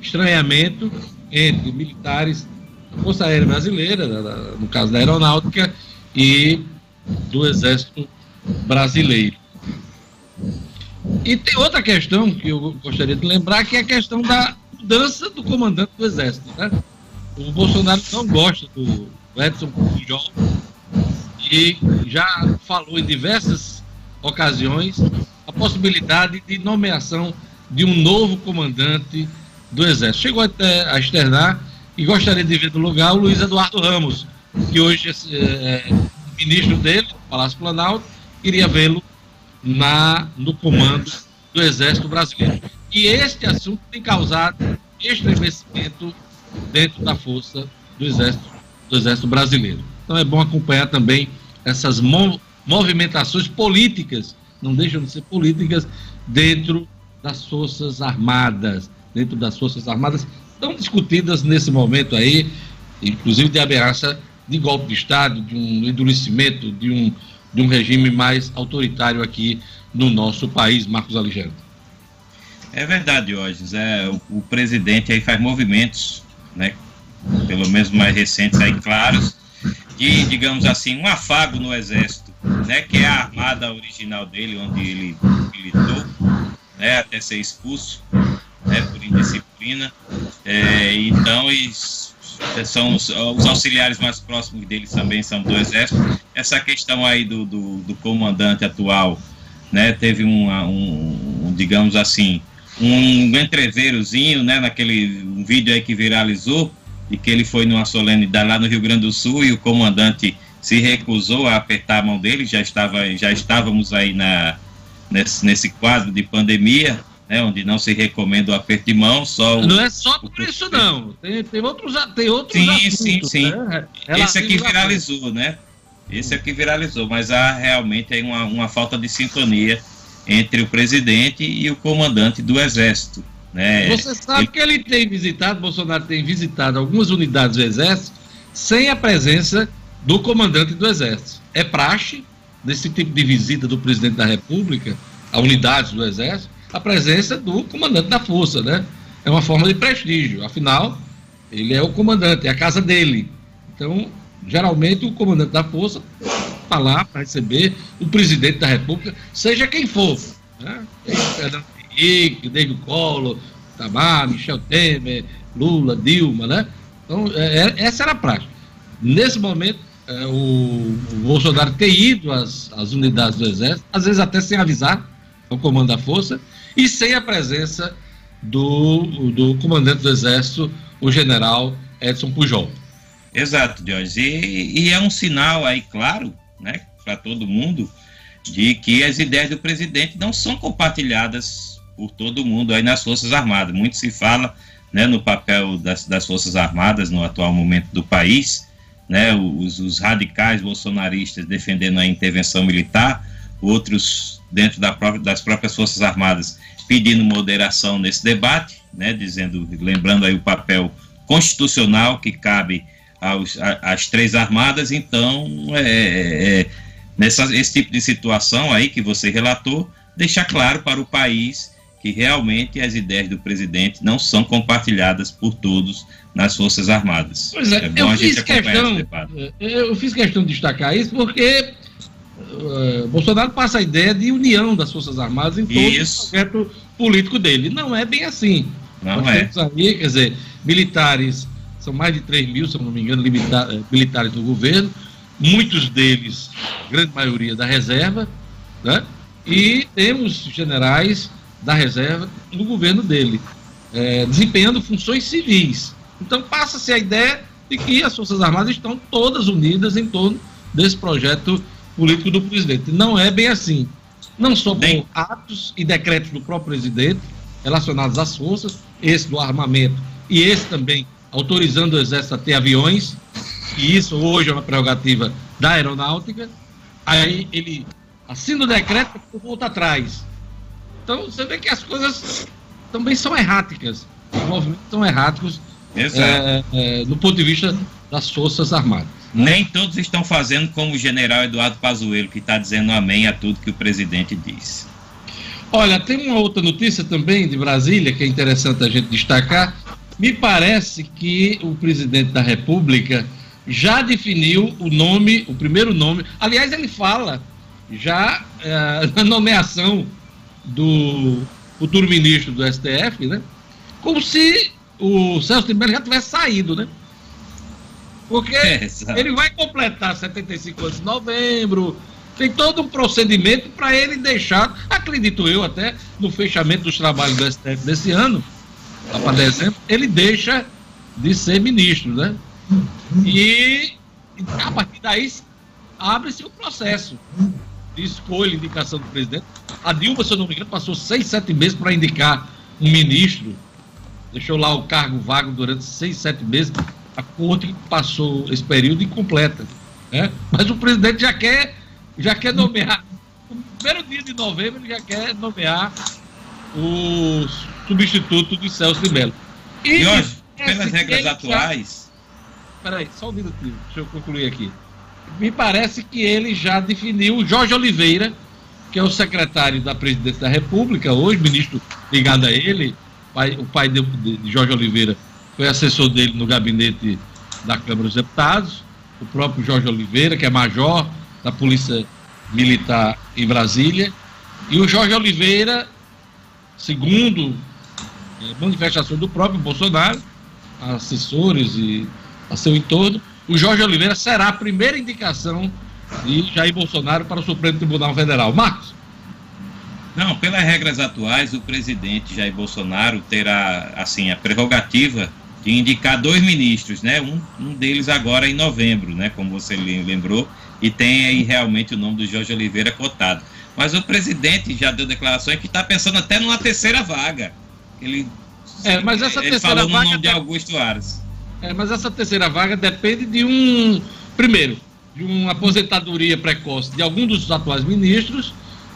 estranhamento entre militares da Força Aérea Brasileira, no caso da Aeronáutica, e do Exército Brasileiro. E tem outra questão que eu gostaria de lembrar, que é a questão da mudança do comandante do Exército. Né? O Bolsonaro não gosta do Edson Pujol e já falou em diversas ocasiões a possibilidade de nomeação de um novo comandante do Exército. Chegou até a externar e gostaria de ver no lugar o Luiz Eduardo Ramos, que hoje é, é ministro dele, do Palácio Planalto, queria vê-lo no comando do Exército Brasileiro. E este assunto tem causado estremecimento dentro da força do Exército, do Exército Brasileiro. Então é bom acompanhar também essas movimentações políticas não deixam de ser políticas dentro das Forças Armadas, dentro das Forças Armadas, tão discutidas nesse momento aí, inclusive de ameaça de golpe de Estado, de um endurecimento de um, de um regime mais autoritário aqui no nosso país, Marcos Alexandre. É verdade, hoje É, o, o, presidente aí faz movimentos, né, pelo menos mais recentes aí, claros, de, digamos assim, um afago no Exército né, que é a armada original dele, onde ele militou, né, até ser expulso né, por indisciplina. É, então, são os, os, auxiliares mais próximos dele também são do Exército. Essa questão aí do, do, do comandante atual, né, teve um, um, digamos assim, um entreverozinho, né, naquele um vídeo aí que viralizou, e que ele foi numa solenidade lá no Rio Grande do Sul e o comandante se recusou a apertar a mão dele, já, estava, já estávamos aí na, nesse, nesse quadro de pandemia, né, onde não se recomenda o aperto de mão, só o, Não é só por o, isso não, tem, tem outros, tem outros Sim, assuntos, sim, sim. Né? Esse aqui viralizou, né? Esse aqui viralizou, mas há realmente aí uma, uma falta de sintonia entre o presidente e o comandante do Exército. Né? Você sabe ele... que ele tem visitado, Bolsonaro tem visitado algumas unidades do Exército sem a presença do comandante do Exército. É praxe desse tipo de visita do presidente da República a unidades do Exército, a presença do comandante da força, né? É uma forma de prestígio, afinal, ele é o comandante, é a casa dele. Então, geralmente, o comandante da força está lá para receber o presidente da República, seja quem for. Né? Fernando Henrique, David Collor, Tamar, Michel Temer, Lula, Dilma, né? Então, é, é essa era a prática. Nesse momento, é, o, Bolsonaro ter ido às, às unidades do Exército, às vezes até sem avisar o comando da força, e sem a presença do, do comandante do Exército, o general Edson Pujol. Exato, Diógenes. E, e, é um sinal aí, claro, né, para todo mundo, de que as ideias do presidente não são compartilhadas por todo mundo aí nas Forças Armadas. Muito se fala né, no papel das, das Forças Armadas no atual momento do país, né, os, os radicais bolsonaristas defendendo a intervenção militar, outros dentro da própria, das próprias Forças Armadas pedindo moderação nesse debate, né, dizendo, lembrando aí o papel constitucional que cabe aos, às três armadas, então é, é, é, nessa, esse tipo de situação aí que você relatou, deixar claro para o país que realmente as ideias do presidente não são compartilhadas por todos nas Forças Armadas. Pois é, é eu, fiz questão, eu fiz questão de destacar isso porque uh, Bolsonaro passa a ideia de união das Forças Armadas em todo isso. o projeto político dele. Não é bem assim. Não Nós é. Aí, quer dizer, militares, são mais de 3 mil, se não me engano, limita, eh, militares do governo, muitos deles, grande maioria da reserva, né? e temos generais da reserva no governo dele, é, desempenhando funções civis. Então passa-se a ideia de que as Forças Armadas estão todas unidas em torno desse projeto político do presidente. Não é bem assim. Não só por atos e decretos do próprio presidente relacionados às forças, esse do armamento e esse também autorizando o Exército a ter aviões, e isso hoje é uma prerrogativa da aeronáutica. Aí ele assina o decreto e volta atrás. Então você vê que as coisas também são erráticas. Os movimentos são erráticos é, é, do ponto de vista das Forças Armadas. Nem todos estão fazendo como o general Eduardo Pazuello, que está dizendo amém a tudo que o presidente disse. Olha, tem uma outra notícia também de Brasília que é interessante a gente destacar. Me parece que o presidente da República já definiu o nome, o primeiro nome. Aliás, ele fala já é, na nomeação do futuro ministro do STF, né? Como se o Celso de Mello já tivesse saído, né? Porque é, ele vai completar 75 anos em novembro, tem todo um procedimento para ele deixar, acredito eu até, no fechamento dos trabalhos do STF desse ano, lá para dezembro, ele deixa de ser ministro, né? E a partir daí abre-se o processo de escolha, indicação do presidente. A Dilma, se eu não me engano, passou seis, sete meses para indicar um ministro, deixou lá o cargo vago durante seis, sete meses. A corte passou esse período incompleta. Né? Mas o presidente já quer, já quer nomear. No primeiro dia de novembro, ele já quer nomear o substituto de Celso de Mello. E, e hoje, pelas regras atuais. Já... Peraí, só um minutinho, deixa eu concluir aqui me parece que ele já definiu o Jorge Oliveira, que é o secretário da Presidência da República, hoje, ministro ligado a ele, pai, o pai de, de, Jorge Oliveira foi assessor dele no gabinete da Câmara dos Deputados, o próprio Jorge Oliveira, que é major da Polícia Militar em Brasília, e o Jorge Oliveira, segundo é, manifestação do próprio Bolsonaro, assessores e a seu entorno, o Jorge Oliveira será a primeira indicação de Jair Bolsonaro para o Supremo Tribunal Federal. Marcos? Não, pelas regras atuais, o presidente Jair Bolsonaro terá assim a prerrogativa de indicar dois ministros, né? Um, um deles agora em novembro, né? Como você lembrou, e tem aí realmente o nome do Jorge Oliveira cotado. Mas o presidente já deu declarações que está pensando até numa terceira vaga. Ele, é, mas essa ele terceira falou vaga no nome de Augusto Aras. É, mas essa terceira vaga depende de um. Primeiro, de uma aposentadoria precoce de algum dos atuais ministros,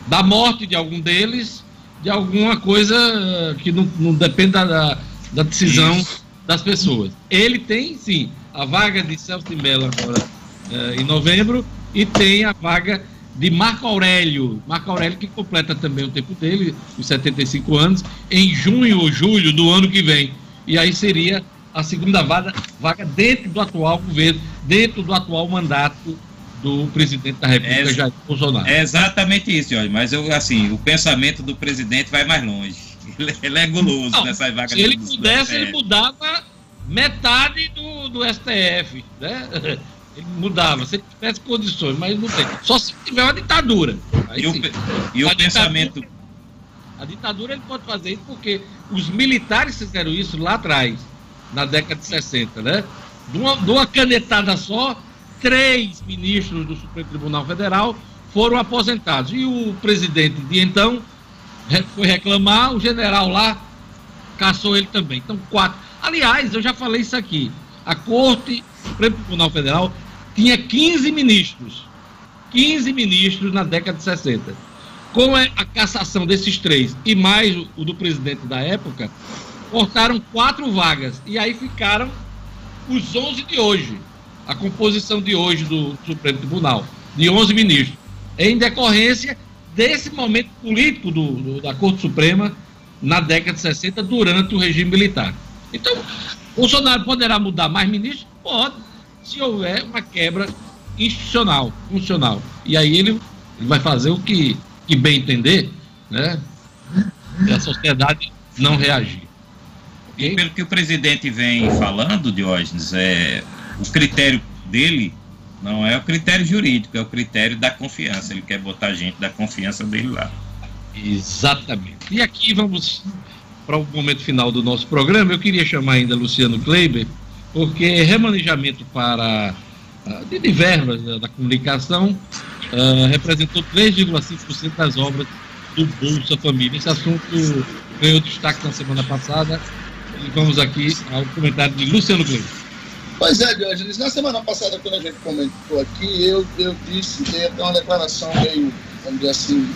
da morte de algum deles, de alguma coisa eh, que não, não depende da, da decisão Isso. das pessoas. Ele tem, sim, a vaga de Celso de Mello agora é, em novembro e tem a vaga de Marco Aurélio. Marco Aurélio que completa também o tempo dele, os 75 anos, em junho ou julho do ano que vem. E aí seria a segunda vaga, vaga dentro do atual governo, dentro do atual mandato do presidente da República, é, Jair Bolsonaro. É exatamente isso, Jorge. Mas eu, assim, o pensamento do presidente vai mais longe. Ele é guloso Não, nessas vagas. Se ele pudesse, ele mudava metade do, do STF, né? Ele mudava, se ele tivesse condições, mas não tem. Só se tiver uma ditadura. Aí, e o, e o pensamento. Ditadura, a ditadura ele pode fazer isso porque os militares fizeram isso lá atrás, na década de 60, né? De uma, de uma canetada só, três ministros do Supremo Tribunal Federal foram aposentados. E o presidente de então foi reclamar, o general lá caçou ele também. Então, quatro. Aliás, eu já falei isso aqui. A Corte Supremo Tribunal Federal tinha 15 ministros. 15 ministros na década de 60. Com a cassação desses três e mais o do presidente da época, cortaram quatro vagas. E aí ficaram os 11 de hoje. A composição de hoje do Supremo Tribunal, de 11 ministros. Em decorrência desse momento político do, do, da Corte Suprema na década de 60, durante o regime militar. Então, Bolsonaro poderá mudar mais ministros? Pode se houver uma quebra institucional, funcional. E aí ele, ele vai fazer o que, que bem entender, né? E a sociedade não reagir. E pelo que o presidente vem falando, Diógenes, é, o critério dele não é o critério jurídico, é o critério da confiança. Ele quer botar gente da confiança dele lá. Exatamente. E aqui vamos para o momento final do nosso programa. Eu queria chamar ainda Luciano Kleiber porque remanejamento para uh, de, verbas uh, da comunicação uh, representou 3,5% das obras do Bolsa Família. Esse assunto ganhou destaque na semana passada e vamos aqui ao comentário de Luciano Gleito. Pois é, Diógenes, na semana passada, quando a gente comentou aqui, eu, eu disse, dei até uma declaração meio, vamos dizer assim,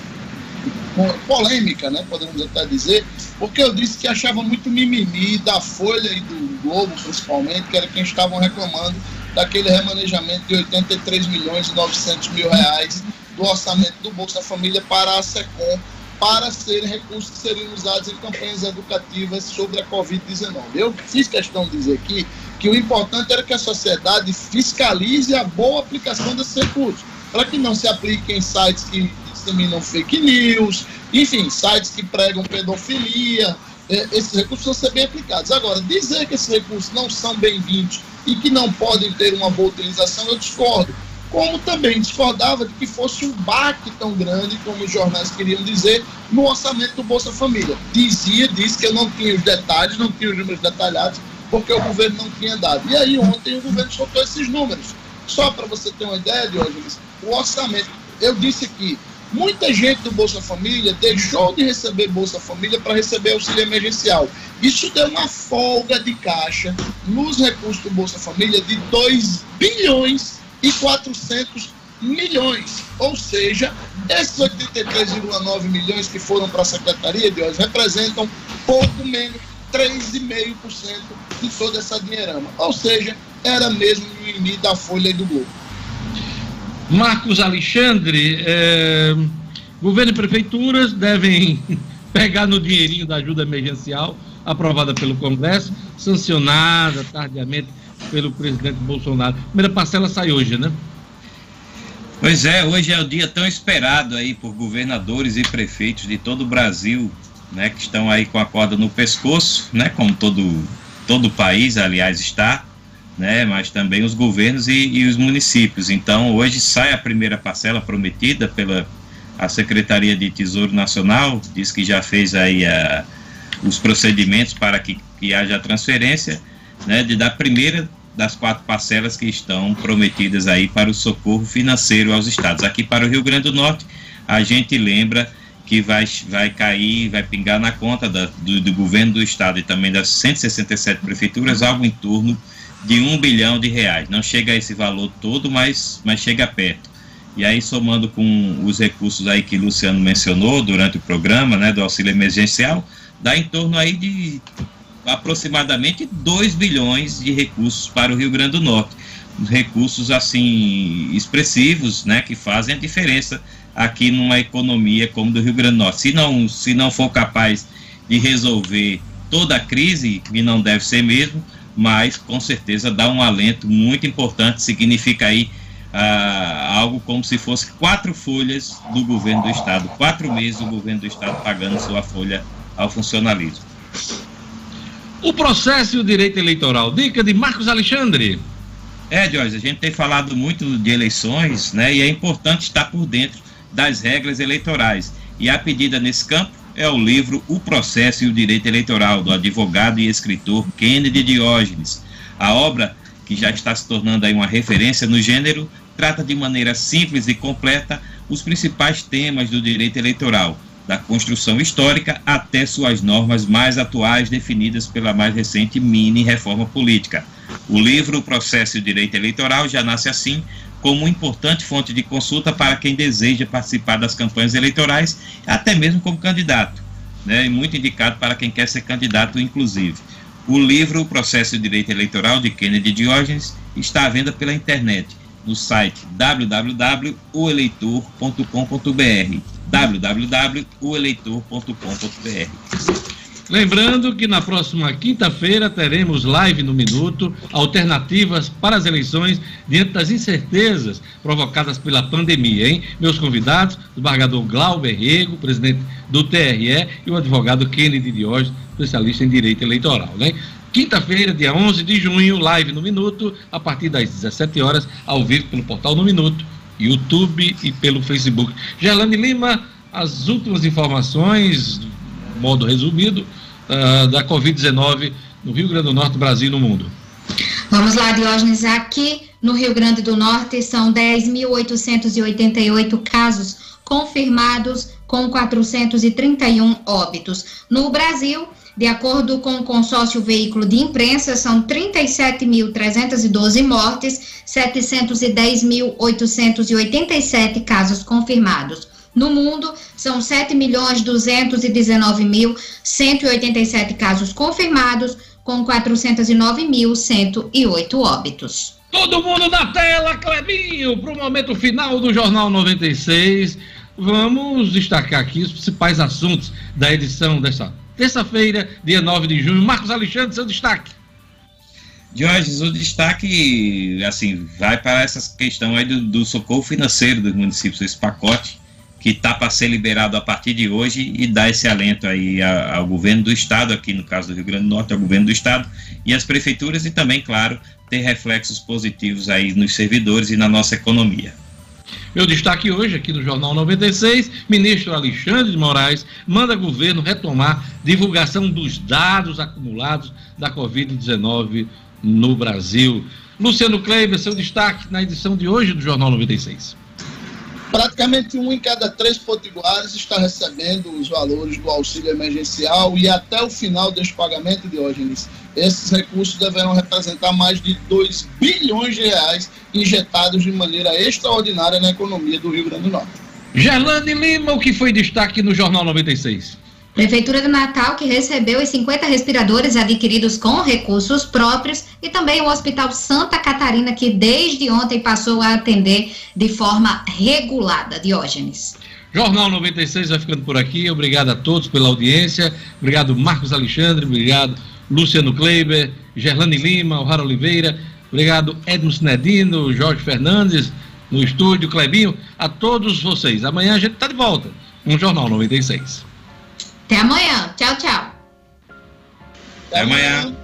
polêmica, né, podemos até dizer, porque eu disse que achava muito mimimi da Folha e do Globo, principalmente, que era quem estavam reclamando daquele remanejamento de 83 milhões e 900 mil reais do orçamento do Bolsa Família para a SECOM, para serem recursos que seriam usados em campanhas educativas sobre a Covid-19. Eu fiz questão de dizer aqui que o importante era que a sociedade fiscalize a boa aplicação desses recursos, para que não se aplique em sites que disseminam fake news, enfim, sites que pregam pedofilia, é, esses recursos vão ser bem aplicados. Agora, dizer que esses recursos não são bem-vindos e que não podem ter uma boa utilização, eu discordo. Como também discordava de que fosse um baque tão grande, como os jornais queriam dizer, no orçamento do Bolsa Família. Dizia, disse que eu não tinha os detalhes, não tinha os números detalhados, porque o governo não tinha dado. E aí, ontem, o governo soltou esses números. Só para você ter uma ideia, Diógenes, o orçamento, eu disse aqui, Muita gente do Bolsa Família deixou de receber Bolsa Família para receber auxílio emergencial. Isso deu uma folga de caixa nos recursos do Bolsa Família de 2 bilhões e 400 milhões. Ou seja, esses 83,9 milhões que foram para a Secretaria de hoje representam pouco menos 3,5% de toda essa dinheirama. Ou seja, era mesmo o mimimi da Folha do Globo. Marcos Alexandre, é, governo e prefeituras devem pegar no dinheirinho da ajuda emergencial aprovada pelo Congresso, sancionada tardiamente pelo presidente Bolsonaro. A primeira parcela sai hoje, né? Pois é, hoje é o dia tão esperado aí por governadores e prefeitos de todo o Brasil, né, que estão aí com a corda no pescoço, né, como todo todo o país, aliás, está né, mas também os governos e, e, os municípios. Então, hoje sai a primeira parcela prometida pela a Secretaria de Tesouro Nacional, diz que já fez aí a, os procedimentos para que, que haja transferência, né, de da primeira das quatro parcelas que estão prometidas aí para o socorro financeiro aos estados. Aqui para o Rio Grande do Norte, a gente lembra que vai, vai cair, vai pingar na conta da, do, do governo do estado e também das 167 prefeituras algo em torno de um bilhão de reais. Não chega a esse valor todo, mas, mas chega perto. E aí, somando com os recursos aí que Luciano mencionou durante o programa, né, do auxílio emergencial, dá em torno aí de aproximadamente 2 bilhões de recursos para o Rio Grande do Norte. recursos assim expressivos, né, que fazem a diferença aqui numa economia como do Rio Grande do Norte. Se não, se não for capaz de resolver toda a crise, que não deve ser mesmo, mas com certeza dá um alento muito importante, significa aí ah, algo como se fosse quatro folhas do governo do estado, quatro meses do governo do estado pagando sua folha ao funcionalismo. O processo e o direito eleitoral. Dica de Marcos Alexandre. É, Jorge, a gente tem falado muito de eleições, né? E é importante estar por dentro das regras eleitorais. E a pedida nesse campo é o livro O Processo e o Direito Eleitoral, do advogado e escritor Kennedy Diógenes. A obra, que já está se tornando aí uma referência no gênero, trata de maneira simples e completa os principais temas do direito eleitoral, da construção histórica até suas normas mais atuais definidas pela mais recente mini reforma política. O livro O Processo e o Direito Eleitoral já nasce assim, como uma importante fonte de consulta para quem deseja participar das campanhas eleitorais, até mesmo como candidato, né, e muito indicado para quem quer ser candidato, inclusive. O livro O Processo e o Direito Eleitoral, de Kennedy Diógenes, está à venda pela internet, no site www.oeleitor.com.br www.oeleitor.com.br Lembrando que na próxima quinta-feira teremos live no Minuto, alternativas para as eleições diante das incertezas provocadas pela pandemia, hein? Meus convidados, o desembargador Glauber Rego, presidente do TRE, e o advogado Kennedy Diógenes, especialista em direito eleitoral, né? Quinta-feira, dia 11 de junho, live no Minuto, a partir das 17 horas, ao vivo pelo portal No Minuto, YouTube e pelo Facebook. Gelane Lima, as últimas informações, modo resumido, uh, da Covid-19 no Rio Grande do Norte, Brasil e no mundo. Vamos lá, Diógenes. Aqui no Rio Grande do Norte são 10.888 casos confirmados, com 431 óbitos. No Brasil, de acordo com o consórcio Veículo de Imprensa, são 37.312 mortes, 710.887 casos confirmados. No mundo, são 7 milhões 219 mil 187 casos confirmados, com 409.108 óbitos. Todo mundo na tela, Clebinho, para o momento final do Jornal 96. Vamos destacar aqui os principais assuntos da edição desta terça-feira, dia 9 de junho. Marcos Alexandre, seu destaque. Jorge, o destaque, assim, vai para essa questão aí do, do socorro financeiro dos municípios, esse pacote que está para ser liberado a partir de hoje e dar esse alento aí ao governo do estado, aqui no caso do Rio Grande do Norte, ao governo do estado e às prefeituras e também, claro, ter reflexos positivos aí nos servidores e na nossa economia. Meu destaque hoje aqui no Jornal 96, ministro Alexandre de Moraes manda governo retomar divulgação dos dados acumulados da Covid-19 no Brasil. Luciano Kleiber, seu destaque na edição de hoje do Jornal 96. Praticamente um em cada três potiguares está recebendo os valores do auxílio emergencial e até o final deste pagamento, Diógenes, esses recursos deverão representar mais de 2 bilhões de reais injetados de maneira extraordinária na economia do Rio Grande do Norte. Gerlane Lima, o que foi destaque no Jornal 96? Prefeitura de Natal, que recebeu os 50 respiradores adquiridos com recursos próprios, e também o Hospital Santa Catarina, que desde ontem passou a atender de forma regulada. Diógenes. Jornal 96 vai ficando por aqui. Obrigado a todos pela audiência. Obrigado, Marcos Alexandre. Obrigado, Luciano Kleiber, Gerlane Lima, O'Hara Oliveira. Obrigado, Edmo Sinedino, Jorge Fernandes, no estúdio, Clebinho. A todos vocês. Amanhã a gente está de volta o Jornal 96. Até amanhã. Tchau, tchau. Até amanhã.